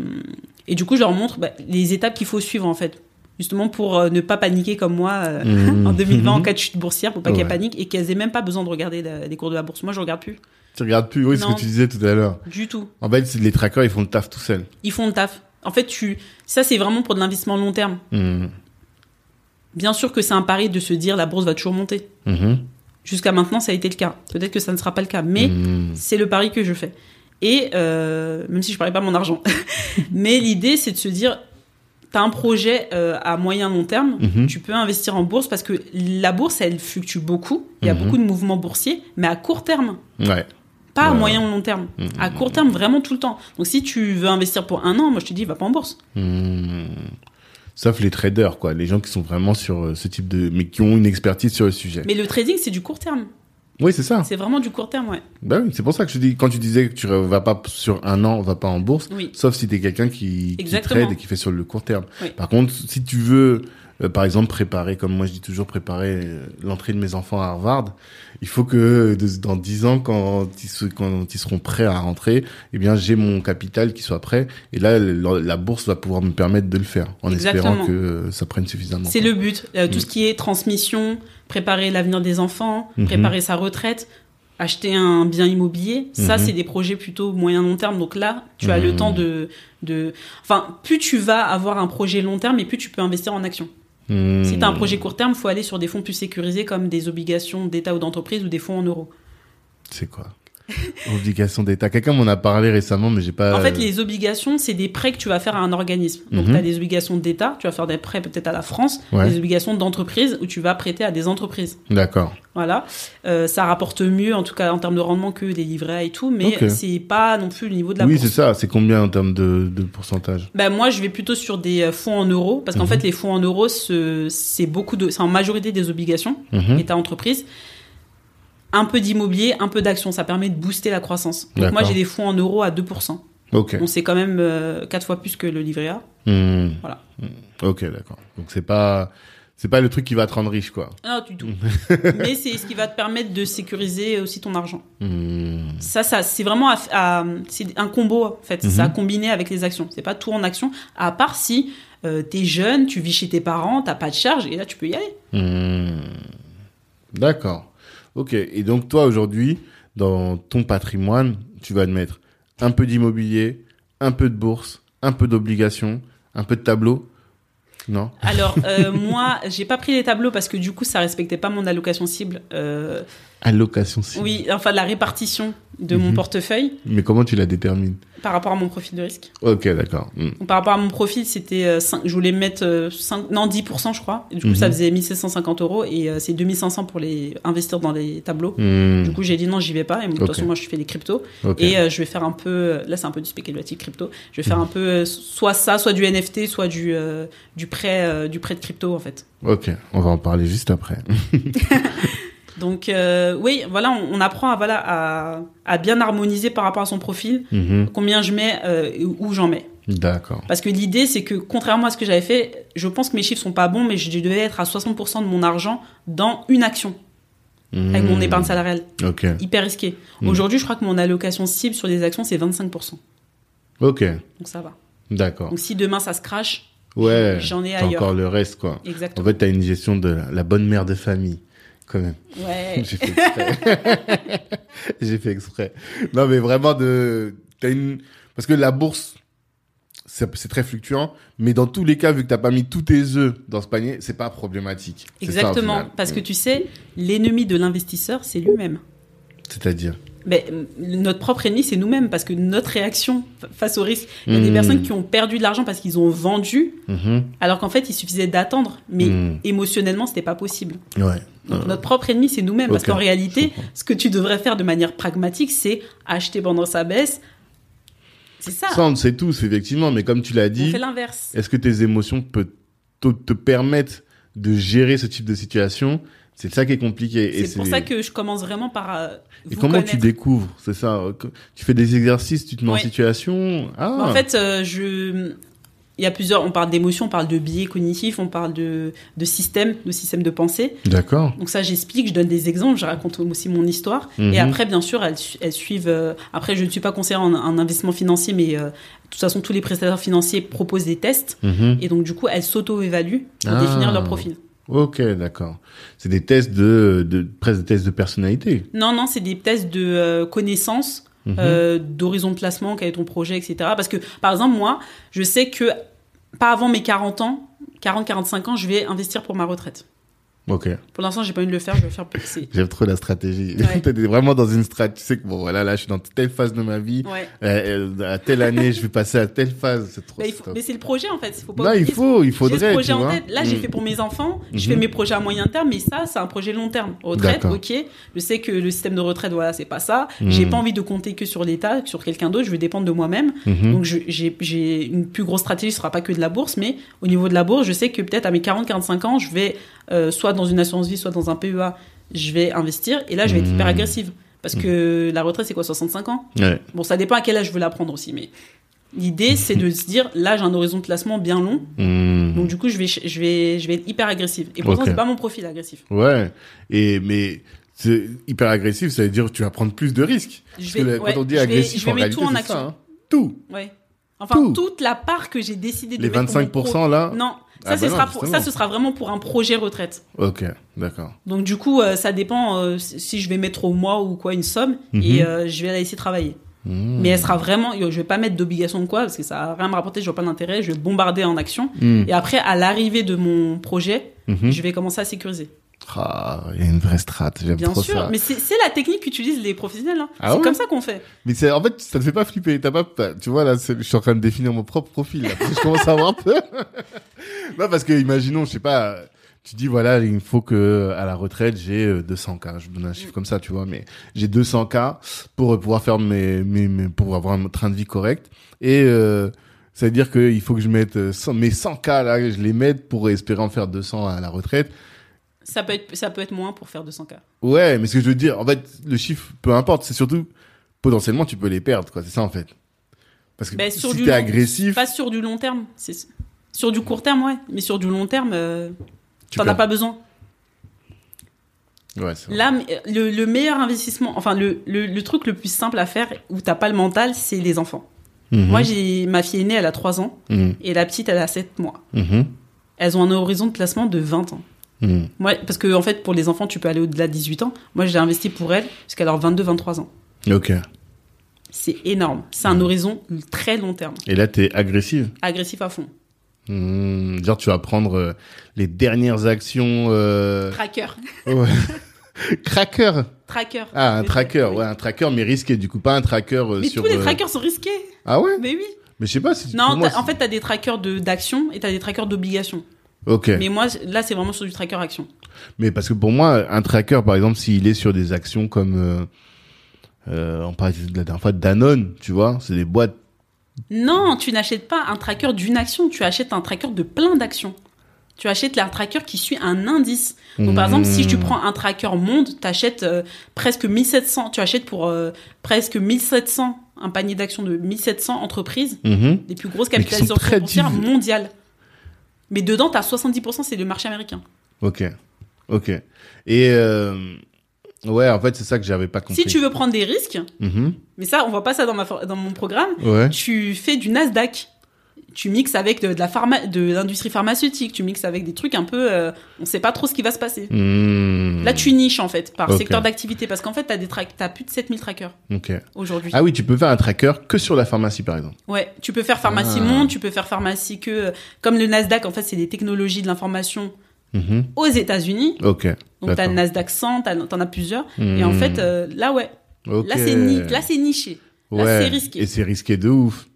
et du coup, je leur montre bah, les étapes qu'il faut suivre en fait. Justement pour euh, ne pas paniquer comme moi euh, en 2020 en cas de chute boursière, pour pas Ouais. qu'elles paniquent et qu'elles aient même pas besoin de regarder les cours de la bourse. Moi, je regarde plus Tu regardes plus, oui, ce Non. que tu disais tout à l'heure. du tout. En fait, c'est les trackers, ils font le taf tout seuls. Ils font le taf. En fait, tu, ça c'est vraiment pour de l'investissement long terme. Mhm. Bien sûr que c'est un pari de se dire la bourse va toujours monter. Jusqu'à maintenant, ça a été le cas. Peut-être que ça ne sera pas le cas, mais c'est le pari que je fais. Et euh, même si je parlais pas mon argent, mais l'idée c'est de se dire, t'as un projet euh, à moyen long terme, Mhm. tu peux investir en bourse parce que la bourse elle fluctue beaucoup, il y a Mhm. beaucoup de mouvements boursiers, mais à court terme, Ouais. pas à moyen ou long terme, Mhm. à court terme vraiment tout le temps. Donc si tu veux investir pour un an, moi je te dis va pas en bourse. Sauf les traders, quoi. Les gens qui sont vraiment sur euh, ce type de, mais qui ont une expertise sur le sujet. Mais le trading c'est du court terme, Oui, c'est ça. c'est vraiment du court terme, ouais. Bah oui, c'est pour ça que je dis, quand tu disais que tu vas pas sur un an, on va pas en bourse, Oui. sauf si t'es quelqu'un qui, qui trade et qui fait sur le court terme. Oui. Par contre, si tu veux, euh, par exemple, préparer, comme moi je dis toujours, préparer euh, l'entrée de mes enfants à Harvard, il faut que de- dans dix ans, quand ils, se- quand ils seront prêts à rentrer, eh bien, j'ai mon capital qui soit prêt. Et là, la, la bourse va pouvoir me permettre de le faire, en Exactement. espérant que euh, ça prenne suffisamment. C'est le but. Euh, Mm. Tout ce qui est transmission, préparer l'avenir des enfants, Mhm. préparer sa retraite, acheter un bien immobilier, ça Mhm. c'est des projets plutôt moyen long terme. Donc là, tu as le Mhm. temps de, de, enfin, plus tu vas avoir un projet long terme, et plus tu peux investir en actions. Hmm. Si tu as un projet court terme, faut aller sur des fonds plus sécurisés comme des obligations d'État ou d'entreprise ou des fonds en euros. C'est quoi? Obligations d'État. Quelqu'un m'en a parlé récemment, mais j'ai pas. En fait, les obligations, c'est des prêts que tu vas faire à un organisme. Donc, Mhm. tu as des obligations d'État, tu vas faire des prêts peut-être à la France, Ouais. des obligations d'entreprise où tu vas prêter à des entreprises. D'accord. Voilà. Euh, ça rapporte mieux, en tout cas en termes de rendement, que des livrets et tout, mais Ok. c'est pas non plus le niveau de la Oui, c'est ça. C'est combien en termes de, de pourcentage? Ben moi, je vais plutôt sur des euh, fonds en euros, parce qu'en Mhm. fait, les fonds en euros, ce- c'est beaucoup de, c'est en majorité des obligations, Mhm. État-entreprise. Un peu d'immobilier, un peu d'actions, ça permet de booster la croissance. Donc moi, j'ai des fonds en euros à 2%. Ok. Bon, c'est quand même euh, quatre fois plus que le livret A. Hmm. Voilà. Ok, d'accord. Donc c'est pas c'est pas le truc qui va te rendre riche, quoi. Ah, du tout. Mais c'est ce qui va te permettre de sécuriser aussi ton argent. Hmm. Ça, ça, c'est vraiment à- à- c'est un combo en fait. Mhm. Ça a combiné avec les actions. C'est pas tout en action. À part si euh, t'es jeune, tu vis chez tes parents, t'as pas de charge et là tu peux y aller. Hmm. D'accord. Ok. Et donc toi aujourd'hui, dans ton patrimoine, tu vas te mettre un peu d'immobilier, un peu de bourse, un peu d'obligations, un peu de tableau. Non? Alors euh, moi, j'ai pas pris les tableaux parce que du coup ça respectait pas mon allocation cible. Euh, Allocation cible. oui, enfin la répartition de mon Mhm. portefeuille Mais comment tu la détermines? Par rapport à mon profil de risque. Ok, d'accord. Donc, par rapport à mon profil, c'était euh, je voulais mettre euh, cinq- non 10% je crois. Et du coup Mhm. ça faisait 1750 euros et euh, c'est 2500 pour les investir dans les tableaux. Hmm. Du coup, j'ai dit non, j'y vais pas. Et de toute façon, moi, je fais des cryptos. Et euh, je vais faire un peu. Là, c'est un peu du spéculatif crypto. Je vais faire un peu euh, soit ça, soit du NFT, soit du euh, du prêt euh, du prêt de crypto en fait. Ok, on va en parler juste après. Donc euh, oui, voilà, on, on apprend à voilà à, à bien harmoniser par rapport à son profil, Mhm. combien je mets, euh, et où j'en mets. D'accord. Parce que l'idée, c'est que contrairement à ce que j'avais fait, je pense que mes chiffres sont pas bons, mais je devais être à 60% de mon argent dans une action avec mon épargne salariale. Ok. Hyper risqué. Mhm. Aujourd'hui, je crois que mon allocation cible sur les actions, c'est 25%. Ok. Donc ça va. D'accord. Donc si demain ça se crache, Ouais. j'en ai T'as ailleurs. encore le reste, quoi. En Exactement. fait, t'as une gestion de la, la bonne mère de famille, quand même. Ouais. J'ai fait exprès. J'ai fait exprès. Non, mais vraiment de, t'as une, parce que la bourse, c'est très fluctuant, mais dans tous les cas, vu que t'as pas mis tous tes œufs dans ce panier, c'est pas problématique. Ça, Exactement. Parce que tu sais, l'ennemi de l'investisseur, c'est lui-même. C'est-à-dire? Euh, notre propre ennemi, c'est nous-mêmes, parce que notre réaction fa- face au risque, il y a des Mhm. personnes qui ont perdu de l'argent parce qu'ils ont vendu, Mhm. alors qu'en fait, il suffisait d'attendre. Mais Mhm. émotionnellement, c'était pas possible. Ouais. Donc, Euh, notre propre ennemi, c'est nous-mêmes. Parce qu'en réalité, ce que tu devrais faire de manière pragmatique, c'est acheter pendant sa baisse. C'est ça. Ça, on le sait tous, effectivement, mais comme tu l'as dit, l'inverse. est-ce que tes émotions peuvent te permettre de gérer ce type de situation C'est ça qui est compliqué. C'est pour ça que je commence vraiment par. euh, Et vous comment tu découvres C'est ça. euh, Tu fais des exercices, tu te mets en situation. Ah. En fait, euh, je. Il y a plusieurs. On parle d'émotions, on parle de biais cognitifs, on parle de, de système, de système de pensée. D'accord. Donc ça, j'explique, je donne des exemples, je raconte aussi mon histoire. Mhm. Et après, bien sûr, elles, elles suivent. euh, après, je ne suis pas conseillère en, en investissement financier, mais de toute façon, tous les prestataires financiers proposent des tests. Mhm. Et donc, du coup, elles s'auto-évaluent pour Ah. définir leur profil. Ok, d'accord. C'est des tests de, de presque des tests de personnalité. Non, non, c'est des tests de euh, connaissances, Mhm. euh, d'horizon de placement, quel est ton projet, etc. Parce que, par exemple, moi, je sais que pas avant mes 40 ans, 40-45 ans, je vais investir pour ma retraite. Ok. Pour l'instant, j'ai pas envie de le faire, je vais le faire pour c'est- J'aime trop la stratégie. Ouais. T'es vraiment dans une stratégie. Tu sais que bon, voilà, là, je suis dans telle phase de ma vie. Ouais. Euh, euh, à telle année, je vais passer à telle phase. C'est trop. Mais, c'est faut- top. mais c'est le projet, en fait. Il faut pas Non, il faut, il J'ai ce faudrait. projet tu en tête. Là, j'ai Mm. fait pour mes enfants. Je fais mes projets à moyen terme, mais ça, c'est un projet long terme. Retraite, ok. Je sais que le système de retraite, voilà, c'est pas ça. Mhm. J'ai pas envie de compter que sur l'État, sur quelqu'un d'autre. Je veux dépendre de moi-même. Mhm. Donc, j'ai une plus grosse stratégie. Ce sera pas que de la bourse, mais au niveau de la bourse, je sais que peut-être à mes 40-45 ans, je vais euh, soit dans une assurance vie, soit dans un PEA, je vais investir. Et là, je vais être hyper agressive. Parce que la retraite, c'est quoi, 65 ans? Ouais. Bon, ça dépend à quel âge je veux la prendre aussi, mais l'idée, c'est de se dire, là, j'ai un horizon de placement bien long. Mhm. Donc du coup, je vais, je vais, je vais être hyper agressive. Et pourtant, Ok. c'est pas mon profil agressif. Ouais. Et mais c'est hyper agressif, ça veut dire que tu vas prendre plus de risques. Je Parce vais, que le- ouais, quand on dit je vais- agressif, je vais en mettre réalité, tout en action. ça. hein. Tout. Ouais. Enfin, Tout. toute la part que j'ai décidé de Les mettre pour mon 25% là. Non, ça, Ah ce bah non, sera pour, ça, ce sera vraiment pour un projet retraite. Ok, d'accord. Donc du coup, euh, ça dépend euh, si je vais mettre au mois ou quoi une somme Mhm. et euh, je vais la laisser travailler. Mhm. Mais elle sera vraiment, je vais pas mettre d'obligation de quoi parce que ça va rien me rapporter, je vois pas l'intérêt, je vais bombarder en action. Mhm. Et après, à l'arrivée de mon projet, Mhm. je vais commencer à sécuriser. Il y a une vraie strat, j'aime Bien trop sûr, ça. mais c'est la technique qu'utilisent les professionnels. hein. Ah c'est ouais comme ça qu'on fait. Mais c'est, en fait, ça te fait pas flipper. T'as pas, tu vois, là, je suis en train de définir mon propre profil, là, parce que je commence à avoir peur. non, parce que, imaginons, je sais pas, tu dis, voilà, il faut que, à la retraite, j'ai euh, 200K. Je vous donne un chiffre comme ça, tu vois, mais j'ai 200K pour pouvoir faire mes, mes, mes- pour avoir un train de vie correct. Et, euh, ça veut dire qu'il faut que je mette euh, 100 mes 100K, là, je les mette pour espérer en faire 200 à la retraite. Ça peut être, ça peut être moins pour faire 200K. Ouais, mais ce que je veux dire, en fait, le chiffre, peu importe, c'est surtout, potentiellement, tu peux les perdre, quoi. C'est ça, en fait. Parce que Ben, sur si du t'es long- agressif, Pas sur du long terme. c'est- Sur du court terme, ouais. Mais sur du long terme, euh, t'en as pas besoin. Ouais. Là, le, le meilleur investissement, enfin, le, le, le truc le plus simple à faire où t'as pas le mental, c'est les enfants. Mhm. Moi, j'ai ma fille aînée, elle a 3 ans, Mhm. et la petite, elle a 7 mois. Mhm. Elles ont un horizon de placement de 20 ans. Moi, parce que, en fait, pour les enfants, tu peux aller au-delà de 18 ans. Moi, j'ai investi pour elles jusqu'à leurs 22-23 ans. Ok. C'est énorme. C'est un horizon très long terme. Et là, t'es agressive. Agressif à fond. Mhm. Genre, tu vas prendre euh, les dernières actions. Euh... Tracker. ouais. Cracker. Tracker. Ah, un Mais- tracker. Ouais, un tracker, mais risqué. Du coup, pas un tracker euh, Mais sur. tous les euh, trackers sont risqués. Ah ouais? Mais oui. Mais je sais pas si. Non, moi, en fait, t'as des trackers de- d'action et t'as des trackers d'obligation. Ok. Mais moi, là, c'est vraiment sur du tracker action. Mais parce que pour moi, un tracker, par exemple, s'il est sur des actions comme, euh, euh, on parlait de la dernière fois de Danone, tu vois, c'est des boîtes. Non, tu n'achètes pas un tracker d'une action, tu achètes un tracker de plein d'actions. Tu achètes un tracker qui suit un indice. Donc, par exemple, si tu Mmh. prends un tracker monde, tu achètes presque 1700, tu achètes pour euh, presque 1700, un panier d'actions de 1700 entreprises, Mhm. les plus grosses capitalisations boursières mondiales. Mais dedans, tu as 70%, c'est le marché américain. Ok, ok. Et euh, ouais, en fait, c'est ça que j'avais pas compris. Si tu veux prendre des risques, Mhm. mais ça, on voit pas ça dans, ma, dans mon programme, Ouais. tu fais du Nasdaq. Tu mixes avec de, de la pharma, de l'industrie pharmaceutique, tu mixes avec des trucs un peu, euh, on sait pas trop ce qui va se passer. Mhm. Là, tu niches en fait par secteur d'activité parce qu'en fait, t'as des t'as plus de 7000 trackers Ok. aujourd'hui. Ah oui, tu peux faire un tracker que sur la pharmacie, par exemple. Ouais, tu peux faire pharmacie Ah. monde, tu peux faire pharmacie que comme le Nasdaq en fait, c'est des technologies de l'information Mhm. aux États-Unis. Ok. Donc t'as le Nasdaq 100, t'as- t'en as plusieurs et en Mhm. fait euh, là ouais, Ok. là c'est ni- là niché. Là Ouais. c'est risqué. Et c'est risqué de ouf.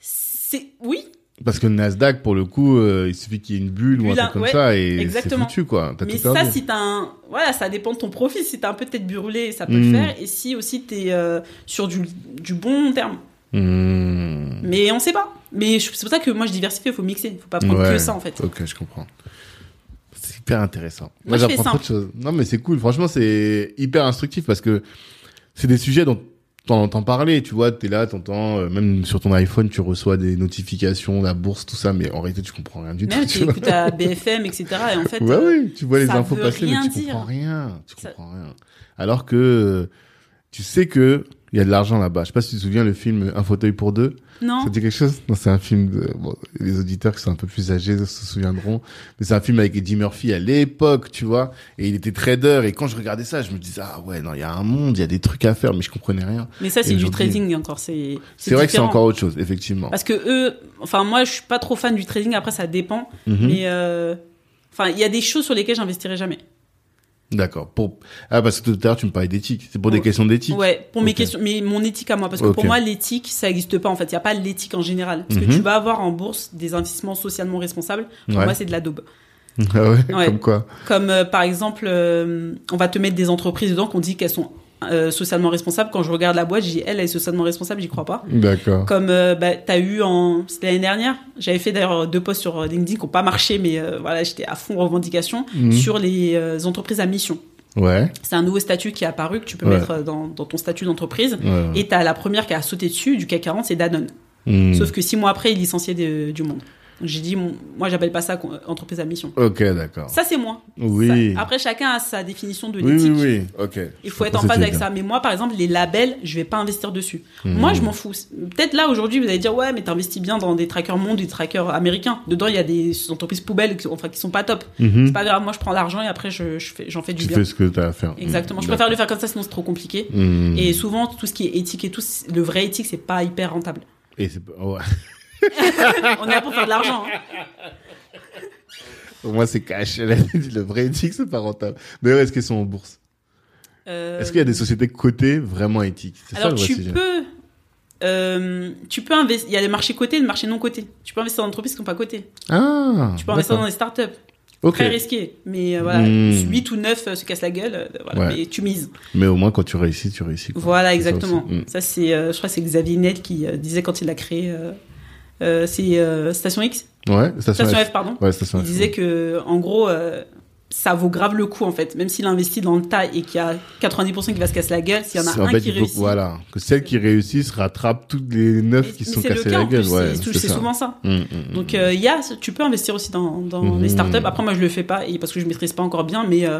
C'est oui, Parce que le Nasdaq, pour le coup, euh, il suffit qu'il y ait une bulle ou un truc comme ouais, ça et c'est foutu, quoi. Mais tout ça, perdu. si t'as un, voilà, ça dépend de ton profil. Si t'as un peu tête brûlée, ça peut le faire. Et si aussi t'es euh, sur du, du bon terme. Mhm. Mais on sait pas. Mais c'est pour ça que moi je diversifie. Il faut mixer. Il faut pas prendre Ouais. que ça en fait. Ok, je comprends. C'est hyper intéressant. Moi, j'apprends trop de choses. Non, mais c'est cool. Franchement, c'est hyper instructif parce que c'est des sujets dont t'en entends parler. Tu vois, t'es là, t'entends, euh, même sur ton iPhone, tu reçois des notifications, la bourse, tout ça, mais en réalité, tu comprends rien du Même tout. tu tu vois. écoutes à BFM, etc. Et en fait, Ouais, euh, oui, tu vois les infos passer, mais tu dire. comprends rien. Tu Ça- comprends rien. Alors que euh, tu sais que il y a de l'argent là-bas. Je sais pas si tu te souviens le film Un fauteuil pour deux. Non. Ça dit quelque chose? Non, c'est un film de... Bon, les auditeurs qui sont un peu plus âgés se souviendront. Mais c'est un film avec Eddie Murphy à l'époque, tu vois. Et il était trader. Et quand je regardais ça, je me disais, ah ouais, non, il y a un monde, il y a des trucs à faire, mais je comprenais rien. Mais ça, c'est du trading encore. C'est. C'est vrai que c'est encore autre chose, effectivement. Parce que eux, enfin moi, je suis pas trop fan du trading. Après, ça dépend. Mhm. Mais euh, enfin, il y a des choses sur lesquelles j'investirai jamais. D'accord. Pour... Ah, parce que tout à l'heure, tu me parlais d'éthique. C'est pour des Ouais. questions d'éthique Ouais, pour mes questions, mais mon éthique à moi, parce que pour moi, l'éthique, ça n'existe pas en fait. Il n'y a pas l'éthique en général. Parce Mhm. que tu vas avoir en bourse des investissements socialement responsables. Pour Ouais. moi, c'est de la daube. Ah ouais, Ouais. Comme quoi Comme euh, par exemple, euh, on va te mettre des entreprises dedans qu'on dit qu'elles sont euh, socialement responsables. Quand je regarde la boîte, je dis elle, elle est socialement responsable, j'y crois pas. D'accord. Comme euh, bah, t'as eu en c'était l'année dernière, j'avais fait d'ailleurs deux posts sur LinkedIn qui n'ont pas marché, mais euh, voilà, j'étais à fond revendication Mhm. sur les euh, entreprises à mission. Ouais. C'est un nouveau statut qui est apparu que tu peux Ouais. mettre euh, dans, dans ton statut d'entreprise. ouais. Et t'as la première qui a sauté dessus du CAC 40, c'est Danone. Hmm. Sauf que six mois après, il est licencié de- du monde. J'ai dit, moi j'appelle pas ça con- entreprise à mission. Ok, d'accord. Ça c'est moi. Oui. Ça- Après chacun a sa définition de Oui, l'éthique. oui, oui. Ok. Il faut être en phase avec tu ça. Mais moi, par exemple, les labels, je vais pas investir dessus. Moi, je m'en fous. Peut-être là, aujourd'hui, vous allez dire, ouais, mais t'investis bien dans des trackers monde, des trackers américains. Dedans, il y a des entreprises poubelles, qui, enfin, qui sont pas top. Mhm. C'est pas grave. Moi, je prends l'argent et après, je, je fais, j'en fais du Tu bien. fais ce que tu as à faire. Exactement. Je Hmm. préfère le faire comme ça, sinon c'est trop compliqué. Hmm. Et souvent, tout ce qui est éthique et tout, le vrai éthique, c'est pas hyper rentable. Et c'est ouais. On est là pour faire de l'argent. hein. Pour moi, c'est cash. Elle a dit le vrai éthique, c'est pas rentable. D'ailleurs, est-ce qu'ils sont en bourse? Euh, Est-ce qu'il y a des sociétés cotées vraiment éthiques? C'est ça Alors le vrai tu peux, euh, tu peux investir. Il y a les marchés cotés et les marchés non cotés. Tu peux investir dans des entreprises qui sont pas cotées. Ah Tu peux investir dans des startups. Ok. Très risqué. Mais euh, voilà, Hmm. 8 ou 9 se cassent la gueule. euh, voilà, Ouais. Mais tu mises. Mais au moins, quand tu réussis, tu réussis. quoi. Voilà, ça exactement. aussi. Mm. Ça, c'est, euh, je crois que c'est Xavier Niel qui euh, disait quand il l'a créé. Euh, c'est euh, Station X Ouais, station, Station F. F, pardon. Ouais, station Il F. disait que, en gros, euh, ça vaut grave le coup, en fait. Même s'il investit dans le tas et qu'il y a 90% qui va se casser la gueule, s'il y en a C'est- un fait, qui réussit. Voilà, que celles qui réussissent rattrapent toutes les neuf qui sont cassées cas, la en gueule. ouais, c'est, souvent ça. Mm, mm, Donc mm. euh, il y a, tu peux investir aussi dans, dans les startups. Après moi je le fais pas et parce que je maîtrise pas encore bien, mais euh,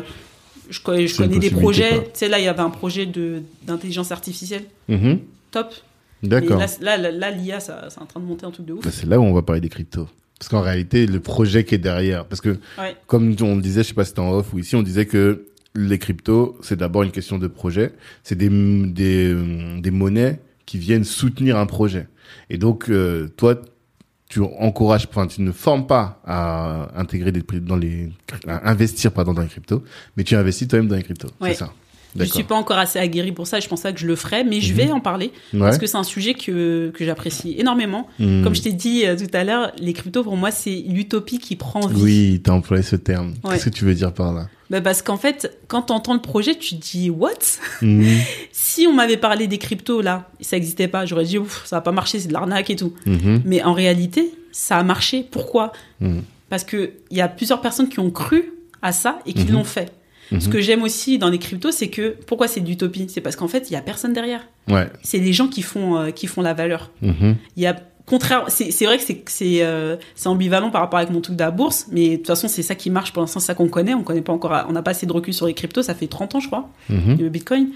je, connais- je connais des projets. Tu sais là il y avait un projet de d'intelligence artificielle, Mhm. top. D'accord. Là, là, là, l'IA ça, c'est en train de monter un truc de ouf. Bah, c'est là où on va parler des cryptos. Parce qu'en réalité, le projet qui est derrière, parce que Ouais. comme on le disait, je sais pas si c'était en off ou ici, on disait que les cryptos, c'est d'abord une question de projet. C'est des, des, des monnaies qui viennent soutenir un projet. Et donc, euh, toi, tu encourages, enfin, tu ne formes pas à intégrer des, pri- dans les, à investir, pardon, dans les cryptos, mais tu investis toi-même dans les cryptos. Ouais. C'est ça? Je suis pas encore assez aguerri pour ça. Je pense pas que je le ferai, mais je Mhm. vais en parler Ouais. parce que c'est un sujet que que j'apprécie énormément. Hmm. Comme je t'ai dit euh, tout à l'heure, les cryptos pour moi c'est l'utopie qui prend vie. Oui, t'as employé ce terme. Ouais. Qu'est-ce que tu veux dire par là? Bah, parce qu'en fait, quand t'entends le projet, tu te dis what? Mhm. Si on m'avait parlé des cryptos là, ça existait pas, j'aurais dit ouf, ça va pas marcher, c'est de l'arnaque et tout. Mhm. Mais en réalité, ça a marché. Pourquoi? Mhm. Parce que il y a plusieurs personnes qui ont cru à ça et qui Mhm. l'ont fait. Mhm. Ce que j'aime aussi dans les cryptos, c'est que pourquoi c'est de l'utopie? C'est parce qu'en fait, il y a personne derrière. Ouais. C'est les gens qui font euh, qui font la valeur. Mhm. Il y a contraire, c'est vrai que c'est c'est euh, ambivalent par rapport avec mon truc de la bourse, mais de toute façon c'est ça qui marche pour l'instant, c'est ça qu'on connaît. On connaît pas encore, on n'a pas assez de recul sur les cryptos. Ça fait 30 ans, je crois, Mhm. le Bitcoin.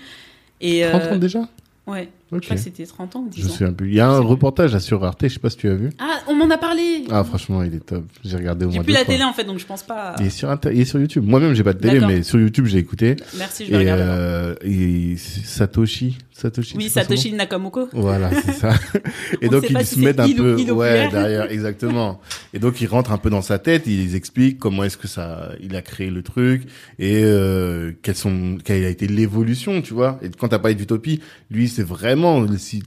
Et 30 euh, ans déjà? Ouais, je Ok. crois que c'était 30 ans ou 10 Je ans. Il y a un reportage là sur Arte, je sais pas si tu as vu. Ah, on m'en a parlé. Ah, franchement, il est top. J'ai regardé au J'ai moins plus deux la fois. télé en fait, donc je pense pas. Il est sur Inter- il est sur YouTube. Moi-même, j'ai pas de télé, mais sur YouTube, j'ai écouté. Merci, je vais Et, regarder. euh, et Satoshi, Satoshi. oui, Satoshi Nakamoto. Voilà, c'est ça. Et On donc ils se mettent un peu, ouais, derrière, exactement. Et donc ils rentrent un peu dans sa tête, ils expliquent comment est-ce que ça, il a créé le truc et euh, quelles sont, quelle a été l'évolution, tu vois. Et quand t'as parlé d'utopie, lui c'est vraiment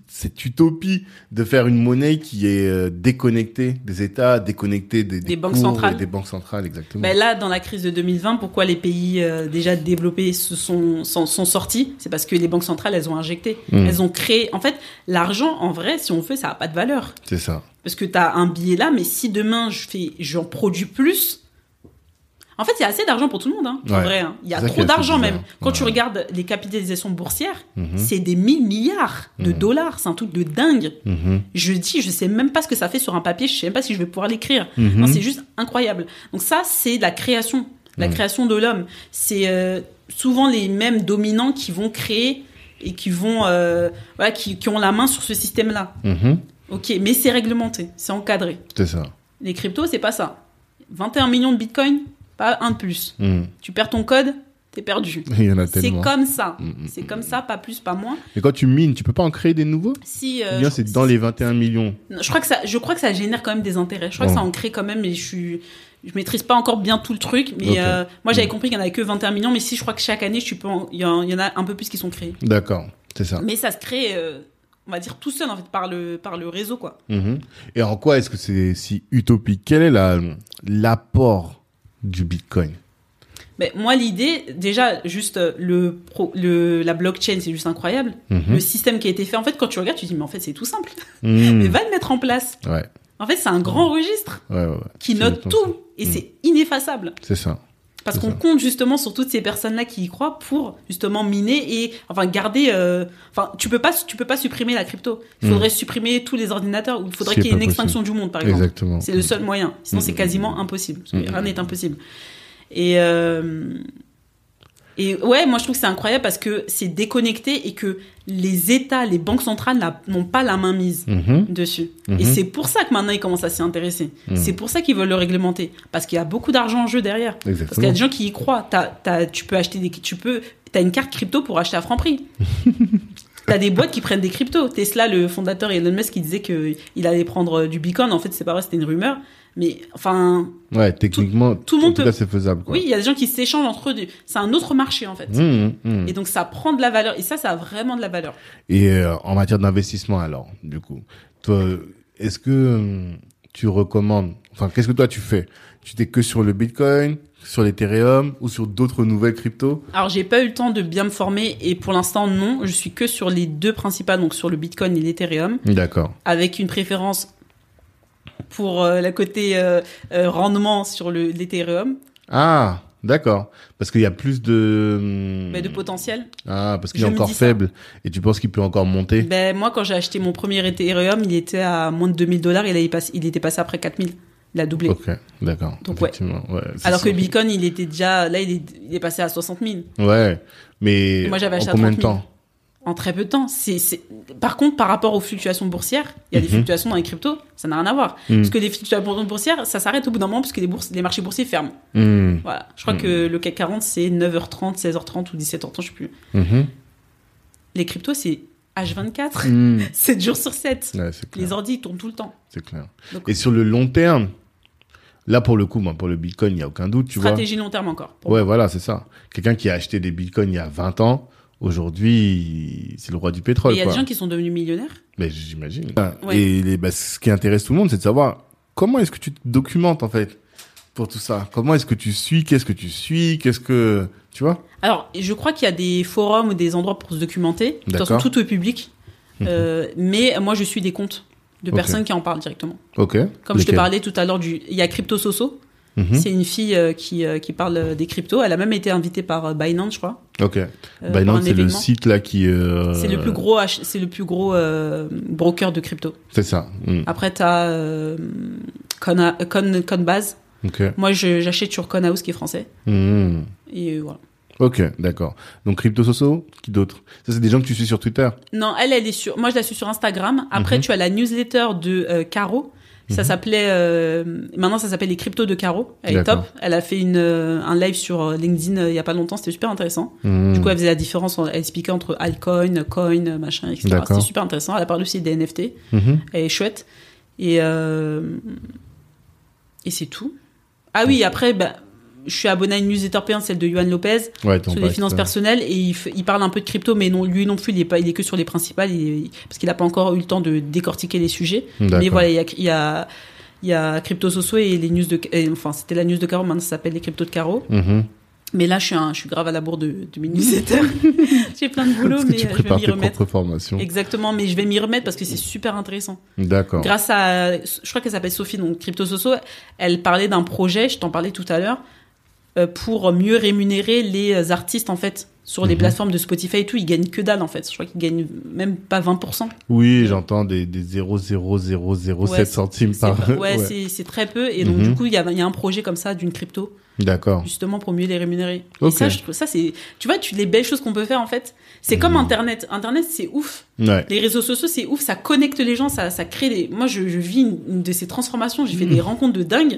cette utopie de faire une monnaie qui est euh, déconnectée des États, déconnectée des, Des banques centrales. des banques centrales, exactement. Ben là, dans la crise de 2020, pourquoi les pays euh, déjà développés se sont, sont, sont sortis? C'est parce que les banques centrales, elles ont injecté. Mm. Elles ont créé. En fait, l'argent, en vrai, si on fait, ça n'a pas de valeur. c'est ça. Parce que tu as un billet là, mais si demain, je fais, j'en produis plus. En fait, il y a assez d'argent pour tout le monde, hein, en Ouais. vrai. hein. Il y a trop d'argent même. Quand tu regardes les capitalisations boursières, Mhm. c'est des 1000 milliards de Mhm. dollars. C'est un truc de dingue. Mhm. Je dis, je sais même pas ce que ça fait sur un papier. Je sais même pas si je vais pouvoir l'écrire. C'est juste incroyable. Donc ça, c'est la création, la création de l'homme. C'est euh, souvent les mêmes dominants qui vont créer et qui vont, euh, voilà, qui, qui ont la main sur ce système-là. Ok, mais c'est réglementé, c'est encadré. C'est ça. Les cryptos, c'est pas ça. 21 millions de bitcoins, pas un de plus. Mhm. Tu perds ton code, t'es perdu. Il y en a C'est comme ça. Mhm. C'est comme ça, pas plus, pas moins. Mais quand tu mines, tu peux pas en créer des nouveaux? Si, euh, bien c'est dans les 21 millions? Non, Je crois que ça, je crois que ça génère quand même des intérêts. Je crois Bon. que ça en crée quand même, mais je suis, je maîtrise pas encore bien tout le truc. Mais euh, moi, j'avais Mm. compris qu'il y en avait que 21 millions, mais si je crois que chaque année, tu peux, en- il y, en y en a un peu plus qui sont créés. D'accord, c'est ça. Mais ça se crée, euh, on va dire tout seul en fait par le par le réseau quoi. Mhm. Et en quoi est-ce que c'est si utopique? Quel est la- l'apport du Bitcoin Mais moi, l'idée, déjà, juste euh, le, pro- le la blockchain, c'est juste incroyable. Mhm. Le système qui a été fait, en fait, quand tu regardes, tu te dis, mais en fait, c'est tout simple. Mhm. Mais va le mettre en place. Ouais, En fait, c'est un grand registre ouais, ouais. ouais. qui note tout et Mm. c'est ineffaçable. ça. C'est ça. Parce qu'on compte justement sur toutes ces personnes-là qui y croient pour justement miner et enfin garder. euh, Enfin, tu peux pas, tu peux pas supprimer la crypto. Il faudrait supprimer tous les ordinateurs ou il faudrait qu'il y ait une extinction du monde, par exemple. Exactement. C'est le seul moyen. Sinon, c'est quasiment impossible. Parce que Mm. rien n'est impossible. Et euh, et ouais, moi je trouve que c'est incroyable parce que c'est déconnecté et que les États, les banques centrales n'ont pas la main mise Mhm. dessus. Mhm. Et c'est pour ça que maintenant ils commencent à s'y intéresser. Mhm. C'est pour ça qu'ils veulent le réglementer parce qu'il y a beaucoup d'argent en jeu derrière. Parce qu'il y a Exactement. des gens qui y croient. Tu peux acheter des, tu peux, t'as une carte crypto pour acheter à Franprix. T'as des boîtes qui prennent des cryptos. Tesla, le fondateur Elon Musk, qui disait que il allait prendre du Bitcoin. En fait, c'est pas vrai, c'était une rumeur. Mais enfin, Ouais, techniquement, tout le monde en tout cas, c'est faisable. Quoi. oui, il y a des gens qui s'échangent entre eux. C'est un autre marché en fait. Mmh, mmh. Et donc ça prend de la valeur. Et ça, ça a vraiment de la valeur. Et euh, en matière d'investissement, alors, du coup, toi, est-ce que hum, tu recommandes, enfin, qu'est-ce que toi tu fais? Tu t'es que sur le Bitcoin, sur l'Ethereum ou sur d'autres nouvelles cryptos? Alors j'ai pas eu le temps de bien me former et pour l'instant non, je suis que sur les deux principales, donc sur le Bitcoin et l'Ethereum, D'accord. avec une préférence pour euh, la côté euh, euh, rendement sur le l'Ethereum, Ah, d'accord. Parce qu'il y a plus de. hum, mais de potentiel. Ah, parce qu'il est encore ça. faible et tu penses qu'il peut encore monter? Ben moi quand j'ai acheté mon premier Ethereum, il était à moins de 2000 dollars, il, il était passé après 4000. Il a doublé. Ok, d'accord. Donc, ouais. Alors que le Bitcoin, il était déjà là, il est, il est passé à 60 000 Ouais, mais Moi, j'avais en acheté à combien de 30 000. temps? En très peu de temps. C'est. Par contre, par rapport aux fluctuations boursières, il y a des Mhm. fluctuations dans les cryptos, ça n'a rien à voir. Mhm. Parce que les fluctuations boursières, ça s'arrête au bout d'un moment parce que les, bourses, les marchés boursiers ferment. Voilà. Je crois Mhm. que le CAC 40, c'est 9h30, 16h30 ou 17h30, je sais plus. mhm, Les cryptos, c'est H24, hum. 7 jours sur 7. Ouais, c'est clair. Les ordi, ils tournent tout le temps. C'est clair. Donc- Et sur le long terme, là pour le coup, pour le Bitcoin, il n'y a aucun doute, tu Stratégie long terme encore. Ouais, voilà, c'est ça. Quelqu'un qui a acheté des Bitcoins il y a 20 ans, aujourd'hui, c'est le roi du Et pétrole. il y a quoi. des gens qui sont devenus millionnaires. Mais j'imagine. Ouais. Et les, bah, ce qui intéresse tout le monde, c'est de savoir comment est-ce que tu te documentes en fait pour tout ça. Comment est-ce que tu suis? Qu'est-ce que tu suis? Qu'est-ce que tu vois? Alors, je crois qu'il y a des forums ou des endroits pour se documenter. De toute façon, D'accord. tout est public. Euh, mais moi, je suis des comptes de personnes qui en parlent directement. Ok. Comme je te parlais tout à l'heure du, il y a Crypto Soso. Mhm. C'est une fille euh, qui, euh, qui parle euh, des cryptos. Elle a même été invitée par euh, Binance, je crois. Ok. Binance, c'est le site là qui. C'est le plus gros, c'est le plus gros broker de crypto. C'est ça. Hmm. Après, t'as euh, Cona- Con, Conbase. Ok. Moi, j'achète sur Conhouse qui est français. Hmm. Et voilà. Ok, d'accord. Donc Crypto Soso, qui d'autre? Ça, c'est des gens que tu suis sur Twitter? Non, elle, elle est sur. Moi, je la suis sur Instagram. Après, Mhm. tu as la newsletter de Caro. Ça s'appelait. euh, maintenant, ça s'appelle les cryptos de Caro. Elle est top. Elle a fait une, euh, un live sur euh, LinkedIn euh, il y a pas longtemps. C'était super intéressant. Du coup, elle faisait la différence. Elle expliquait entre altcoin, coin, machin, etc. C'était super intéressant. Elle a parlé aussi des NFT. Mhm. Elle est chouette. Et, euh, et c'est tout. Ah oui, après, bah, je suis abonné à une newsletter payante, celle de Johan Lopez, Ouais, sur les finances personnelles, et il, parle un peu de crypto, mais non, lui non plus, il est, pas, il est que sur les principales, il est- parce qu'il n'a pas encore eu le temps de décortiquer les sujets. Mais voilà, il y a, il y a, il y a Crypto Soso et les news de, et, enfin, c'était la news de Caro, maintenant ça s'appelle les cryptos de Caro. Mhm. Mais là, je suis, un, je suis grave à la bourre de, de mes newsletters. J'ai plein de boulot, Parce que mais tu euh, je vais m'y remettre. formations. Exactement, mais je vais m'y remettre parce que c'est super intéressant. D'accord. Grâce à, je crois qu'elle s'appelle Sophie, donc Crypto Soso, elle parlait d'un projet, je t'en parlais tout à l'heure, pour mieux rémunérer les artistes en fait sur les Mhm. plateformes de Spotify et tout. Ils gagnent que dalle en fait. Je crois qu'ils gagnent même pas 20%. Oui, j'entends des, des 0,0007 Ouais, centimes par. pas- ouais, c'est- c'est très peu. Et donc Mhm. du coup, il y a, il y a un projet comme ça d'une crypto D'accord. justement pour mieux les rémunérer. Et ça, je trouve ça c'est, tu vois, tu les belles choses qu'on peut faire en fait. C'est comme Internet. Internet, c'est ouf. Ouais. Les réseaux sociaux, c'est ouf, ça connecte les gens, ça, ça crée des. Moi, je, je vis une, une de ces transformations, j'ai fait des rencontres de dingue.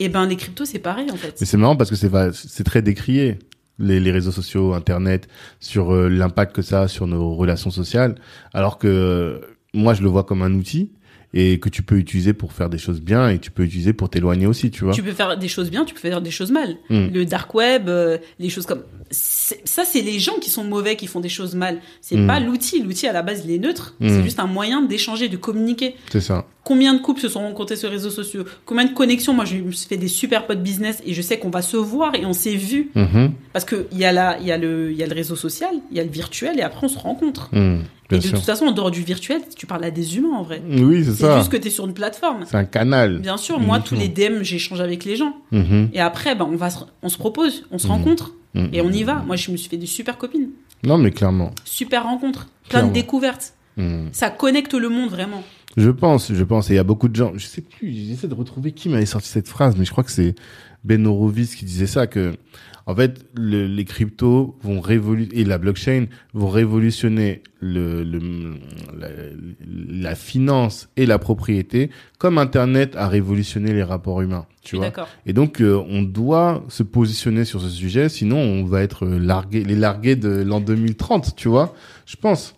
Hmm. Et ben, les cryptos, c'est pareil en fait. Mais c'est marrant parce que c'est c'est très décrié les, les réseaux sociaux, Internet, sur euh, l'impact que ça a sur nos relations sociales, alors que euh, moi je le vois comme un outil et que tu peux utiliser pour faire des choses bien et tu peux utiliser pour t'éloigner aussi, tu vois. Tu peux faire des choses bien, tu peux faire des choses mal. Mm. Le dark web, euh, les choses comme ça, c'est les gens qui sont mauvais qui font des choses mal. C'est Mm. pas l'outil. L'outil à la base, il est neutre. Mm. C'est juste un moyen d'échanger, de communiquer. C'est ça. Combien de couples se sont rencontrés sur les réseaux sociaux Combien de connexions Moi, je me suis fait des super potes business et je sais qu'on va se voir et on s'est vu Mhm. parce que il y a la, y a le, y a le réseau social, il y a le virtuel et après on se rencontre. Hmm. Et de sûr. toute façon, en dehors du virtuel, tu parles à des humains en vrai. Oui, c'est C'est ça. juste que tu es sur une plateforme. C'est un canal. Bien sûr, moi, Mhm. tous les DM, j'échange avec les gens. Mhm. Et après, ben, on, va se, on se propose, on se Mhm. rencontre Mhm. et on y va. Moi, je me suis fait des super copines, Non, mais clairement. super rencontres, plein Clairement. de découvertes. Ça connecte le monde vraiment. Je pense, je pense. Et il y a beaucoup de gens. Je sais plus. J'essaie de retrouver qui m'avait sorti cette phrase, mais je crois que c'est Ben Horowitz qui disait ça que, en fait, le- les cryptos vont révolutionner et la blockchain vont révolutionner le, le la, la finance et la propriété comme Internet a révolutionné les rapports humains. Tu vois. Et donc, euh, on doit se positionner sur ce sujet, sinon on va être largué, les largués de l'an 2030, tu vois. Je pense.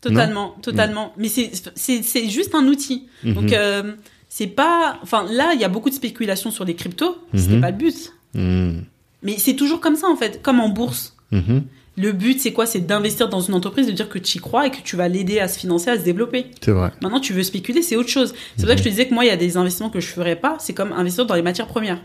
Totalement, totalement. Mais c'est juste un outil. Mhm. Donc euh, c'est pas. Enfin là, il y a beaucoup de spéculation sur les cryptos. C'était Mhm. pas le but. Mhm. Mais c'est toujours comme ça en fait, comme en bourse. Mhm. Le but, c'est quoi? C'est d'investir dans une entreprise, de dire que tu y crois et que tu vas l'aider à se financer, à se développer. C'est vrai. Maintenant, tu veux spéculer, c'est autre chose. C'est pour ça que je te disais que moi, il y a des investissements que je ferais pas. C'est comme investir dans les matières premières.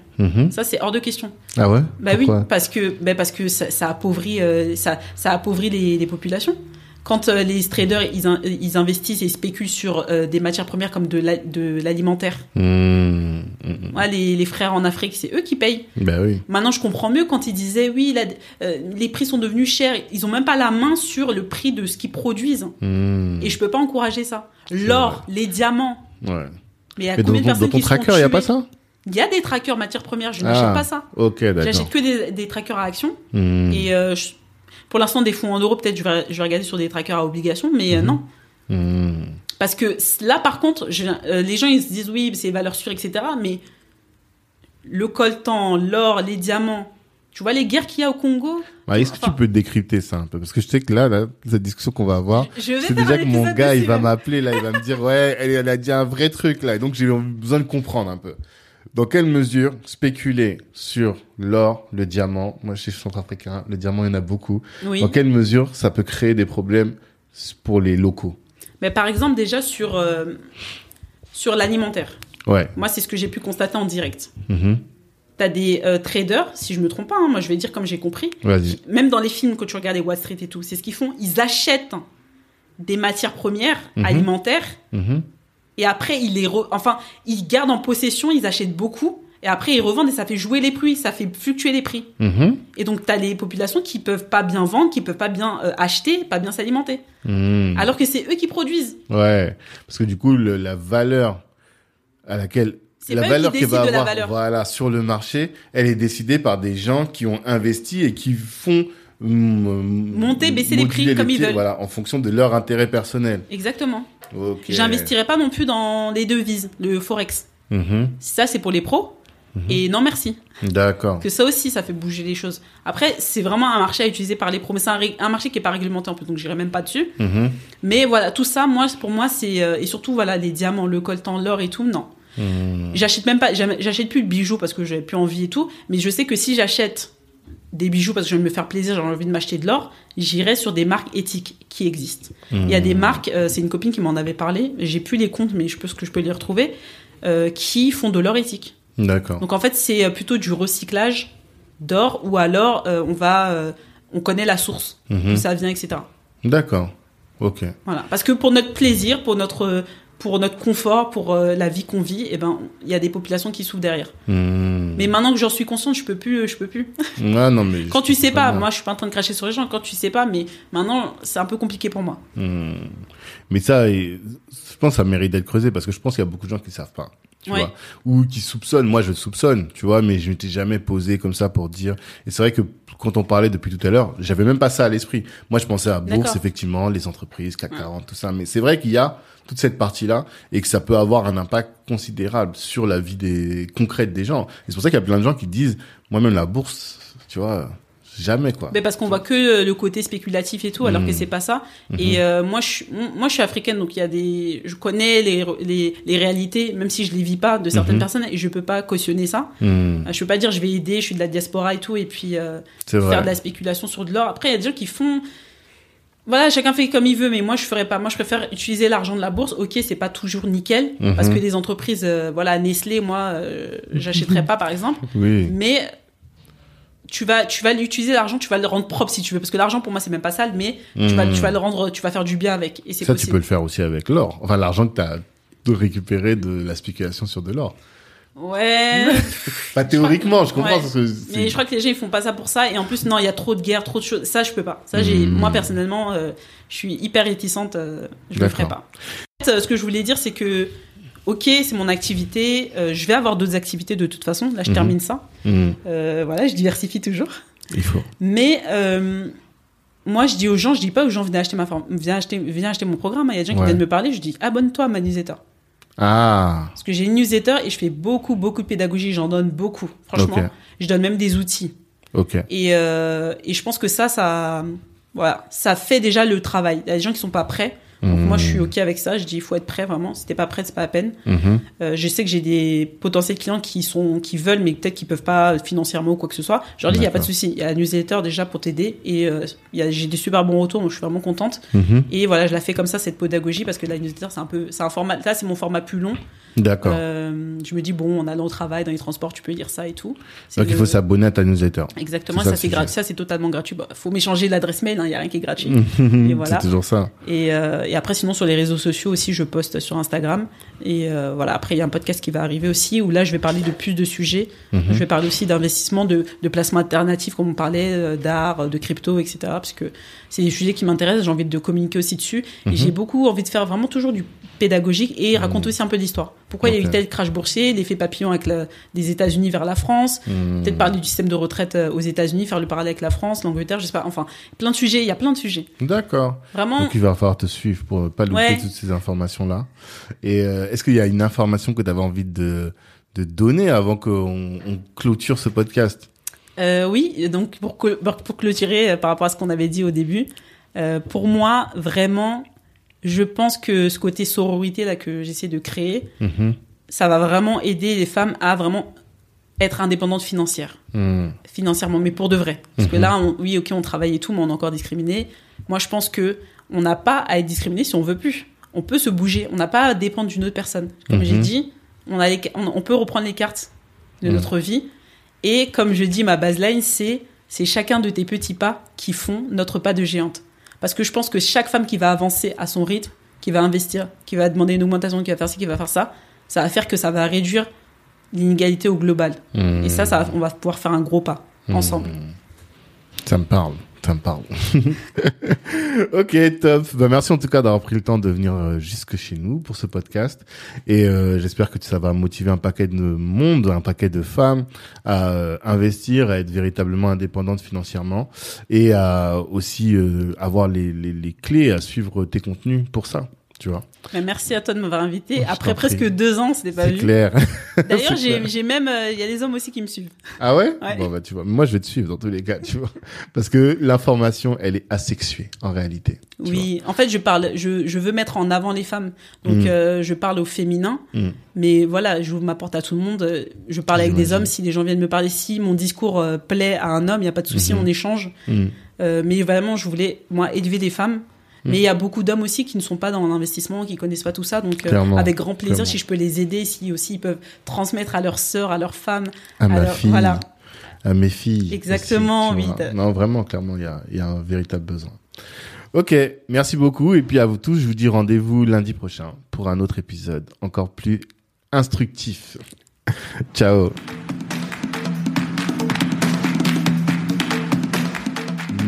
Ça, c'est hors de question. Ah ouais? Bah Pourquoi? oui, parce que, bah parce que ça, ça appauvrit, euh, ça, ça appauvrit les, les populations. Quand euh, les traders ils, in- ils investissent et spéculent sur euh, des matières premières comme de la- de l'alimentaire, Mhm. Mhm. ouais, les, les frères en Afrique, c'est eux qui payent. Bah oui. Maintenant, je comprends mieux quand ils disaient oui, la- euh, les prix sont devenus chers. Ils ont même pas la main sur le prix de ce qu'ils produisent. Et je peux pas encourager ça. L'or, les diamants. Ouais. Mais il y a Mais combien de ton- personnes dans ton qui tracker, il y a pas ça? Il y a des trackers matières premières, je Ah. n'achète pas ça. Ok, d'accord. J'achète que des, des trackers à action. Et euh, je- pour l'instant, des fonds en euros, peut-être je vais, je vais regarder sur des trackers à obligation, mais euh, Mhm. non. Mhm. Parce que là, par contre, je- euh, les gens ils se disent oui, c'est valeur sûre, etc. Mais le coltan, l'or, les diamants, tu vois les guerres qu'il y a au Congo? Ouais, Est-ce que tu peux décrypter ça un peu? Parce que je sais que là, là, cette discussion qu'on va avoir, c'est déjà que mon gars, il va là. m'appeler là, il va me dire ouais, elle, elle a dit un vrai truc là, et donc j'ai besoin de comprendre un peu. Dans quelle mesure spéculer sur l'or, le diamant, moi je suis centrafricain, le diamant il y en a beaucoup. Oui. Dans quelle mesure ça peut créer des problèmes pour les locaux? Mais par exemple, déjà sur, euh, sur l'alimentaire. Ouais. Moi, c'est ce que j'ai pu constater en direct. Mhm. T'as des euh, traders, si je me trompe pas, hein, moi je vais dire comme j'ai compris, même dans les films que tu regardes, les Wall Street et tout, c'est ce qu'ils font. Ils achètent des matières premières Mhm. alimentaires Mhm. Et après ils les, re- enfin ils gardent en possession, ils achètent beaucoup et après ils revendent et ça fait jouer les prix, ça fait fluctuer les prix. Mhm. Et donc t'as les populations qui peuvent pas bien vendre, qui peuvent pas bien euh, acheter, pas bien s'alimenter, Mhm. alors que c'est eux qui produisent. Ouais, parce que du coup, le- la valeur à laquelle C'est la valeur qu'elle va avoir, valeur. voilà, sur le marché, elle est décidée par des gens qui ont investi et qui font mm, Monter, baisser les prix comme ils veulent. Voilà, en fonction de leur intérêt personnel. Exactement. Ok. J'investirai pas non plus dans les devises, le forex. Mhm. Ça c'est pour les pros. Et non merci. D'accord. Que ça aussi, ça fait bouger les choses. Après, c'est vraiment un marché à utiliser par les pros. Mais c'est un, marché qui est pas réglementé en plus, donc j'irai même pas dessus. Mhm. Mais voilà, tout ça, moi, pour moi, c'est euh, et surtout voilà les diamants, le coltan, l'or et tout. Non, Mhm. j'achète même pas, j'achète plus de bijoux parce que j'avais plus envie et tout. Mais je sais que si j'achète des bijoux parce que je veux me faire plaisir, j'ai envie de m'acheter de l'or, j'irai sur des marques éthiques qui existent. Il y a des marques, euh, c'est une copine qui m'en avait parlé. J'ai plus les comptes, mais je pense que je peux les retrouver, euh, qui font de l'or éthique. D'accord. Donc en fait, c'est euh, plutôt du recyclage d'or ou alors euh, on va, on connaît la source, d'où ça vient, etc. D'accord. Ok. Voilà. Parce que pour notre plaisir, pour notre, pour notre confort, pour euh, la vie qu'on vit, eh ben, il y a des populations qui souffrent derrière. Mhm. Mais maintenant que j'en suis consciente, je peux plus, je peux plus. Ah non mais. Quand tu sais pas, moi je suis pas en train de cracher sur les gens. Quand tu sais pas, mais maintenant c'est un peu compliqué pour moi. Mhm. Mais ça, je pense que ça mérite d'être creusé parce que je pense qu'il y a beaucoup de gens qui ne savent pas. Tu Ouais. vois, ou qui soupçonnent. Moi, je soupçonne, tu vois, mais je m'étais jamais posé comme ça pour dire. Et c'est vrai que quand on parlait depuis tout à l'heure, j'avais même pas ça à l'esprit. Moi, je pensais à bourse, effectivement, les entreprises, CAC Ouais. 40, tout ça. Mais c'est vrai qu'il y a toute cette partie-là et que ça peut avoir un impact considérable sur la vie des concrète des gens. Et c'est pour ça qu'il y a plein de gens qui disent, moi-même la bourse, tu vois, jamais quoi. Mais parce qu'on voit que euh, le côté spéculatif et tout, alors Mhm. que c'est pas ça. Et euh, moi, je suis, moi, je suis africaine, donc il y a des, je connais les, les, les réalités, même si je les vis pas de certaines Mhm. personnes, et je peux pas cautionner ça. Euh, Je peux pas dire je vais aider, je suis de la diaspora et tout, et puis euh, faire vrai. de la spéculation sur de l'or. Après, il y a des gens qui font. Voilà, chacun fait comme il veut, mais moi je ferais pas. Moi je préfère utiliser l'argent de la bourse. Ok, c'est pas toujours nickel, Mhm. parce que les entreprises, euh, voilà, Nestlé, moi, j'achèterais pas par exemple. Oui. Mais tu vas, tu vas l'utiliser l'argent, tu vas le rendre propre si tu veux, parce que l'argent pour moi c'est même pas sale, mais tu vas, tu vas le rendre, tu vas faire du bien avec. Et c'est Ça, tu peux le faire aussi avec l'or. Enfin, l'argent que tu as récupéré de la spéculation sur de l'or. Ouais. Pas théoriquement, je comprends. Ouais. parce que c'est- Mais je crois que les gens ils font pas ça pour ça et en plus non il y a trop de guerres trop de choses ça je peux pas ça j'ai moi personnellement euh, je suis hyper réticente euh, je le ferai pas Euh, Ce que je voulais dire, c'est que, ok, c'est mon activité. euh, je vais avoir d'autres activités de toute façon. Là, je Mhm. termine ça. Mhm. Euh, voilà, je diversifie toujours. Il faut. Mais euh, moi, je dis aux gens, je dis pas aux gens, venez acheter ma forme, viens acheter, viens acheter mon programme. Il y a des gens qui viennent me parler, je dis, abonne-toi à ma newsletter. Ah, Parce que j'ai une newsletter et je fais beaucoup, beaucoup de pédagogie. J'en donne beaucoup. Franchement, Ok. je donne même des outils. ok. Et, et je pense que ça, ça, voilà, ça fait déjà le travail. Il y a des gens qui sont pas prêts. Donc moi, je suis ok avec ça. Je dis, il faut être prêt vraiment. Si t'es pas prêt, c'est pas la peine. Mhm. Euh, je sais que j'ai des potentiels clients qui sont, qui veulent, mais peut-être qu'ils peuvent pas financièrement ou quoi que ce soit. Je leur dis, il y a pas de souci. Il y a la newsletter déjà pour t'aider et euh, j'ai des super bons retours. Donc je suis vraiment contente. Mhm. Et voilà, je la fais comme ça cette pédagogie parce que la newsletter, c'est un peu, c'est un format. Là, c'est mon format plus long. D'accord. Euh, je me dis bon, on allant au travail, dans les transports, tu peux lire ça et tout. Donc il faut s'abonner à ta newsletter. Exactement, ça c'est gratuit, ça c'est totalement gratuit. Bah, faut m'échanger l'adresse mail, il n'y a rien qui est gratuit. Et voilà. C'est toujours ça. Et, euh, et après, sinon sur les réseaux sociaux aussi, je poste sur Instagram. Et euh, voilà, après il y a un podcast qui va arriver aussi où là je vais parler de plus de sujets. Mhm. Je vais parler aussi d'investissement, de, de placement alternatif, comme on parlait, d'art, de crypto, etc. Parce que c'est des sujets qui m'intéressent, j'ai envie de communiquer aussi dessus. Mhm. Et j'ai beaucoup envie de faire vraiment toujours du pédagogique et raconter aussi un peu d'histoire. Pourquoi il y a Ok. eu tel crash boursier, l'effet papillon avec la- des États-Unis vers la France, Mhm. peut-être parler du système de retraite euh, aux États-Unis, faire le parallèle avec la France, l'Angleterre, je sais pas. Enfin, plein de sujets, il y a plein de sujets. D'accord. Vraiment. Donc il va falloir te suivre pour pas louper Ouais. toutes ces informations-là. Et euh, est-ce qu'il y a une information que tu avais envie de, de donner avant qu'on on clôture ce podcast? Euh, oui, donc pour, clôturer par rapport à ce qu'on avait dit au début, euh, pour moi, vraiment, je pense que ce côté sororité là que j'essaie de créer, Mhm. ça va vraiment aider les femmes à vraiment être indépendantes financières, Mhm. financièrement, mais pour de vrai. Parce que Mhm. là, on- oui, ok, on travaille et tout, mais on est encore discriminé. Moi, je pense que on n'a pas à être discriminé si on veut plus. On peut se bouger, on n'a pas à dépendre d'une autre personne. Comme j'ai dit, on, a les- on, on peut reprendre les cartes de notre vie. Et comme je dis, ma baseline, c'est c'est chacun de tes petits pas qui font notre pas de géante. Parce que je pense que chaque femme qui va avancer à son rythme, qui va investir, qui va demander une augmentation, qui va faire ci, qui va faire ça, ça va faire que ça va réduire l'inégalité au global. Mhm. Et ça, on va pouvoir faire un gros pas ensemble. Mhm. Ça me parle, ça me parle. ok, top. Bah, merci en tout cas d'avoir pris le temps de venir euh, jusque chez nous pour ce podcast. Et euh, j'espère que ça va motiver un paquet de monde, un paquet de femmes à euh, investir, à être véritablement indépendantes financièrement et à aussi euh, avoir les, les, les clés à suivre tes contenus pour ça. Tu vois, Mais merci à toi de m'avoir invité. Je Après presque deux ans, c'était pas vu. clair. D'ailleurs, j'ai même, euh, il y a des hommes aussi qui me suivent. Ah ouais, Ouais. Bon bah tu vois, moi je vais te suivre dans tous les cas, tu vois, parce que l'information elle est asexuée en réalité. Oui, en fait, je parle, je, je veux mettre en avant les femmes. Donc, Mm. euh, je parle au féminin. Mm. Mais voilà, je ma porte à tout le monde. Je parle avec des hommes. Si des gens viennent me parler, si mon discours euh, plaît à un homme, il n'y a pas de souci, Mhm. on échange. Mm. Mais vraiment, je voulais, moi, élever des femmes. Mm. Mais il y a beaucoup d'hommes aussi qui ne sont pas dans l'investissement, qui connaissent pas tout ça. Donc, euh, avec grand plaisir, clairement. si je peux les aider, si aussi ils peuvent transmettre à leurs sœurs, à leurs femmes. À ma fille, voilà. à mes filles. Exactement, aussi, oui. Non, vraiment, clairement, il y a, il y a un véritable besoin. Ok, merci beaucoup. Et puis à vous tous, je vous dis rendez-vous lundi prochain pour un autre épisode encore plus instructif. Ciao.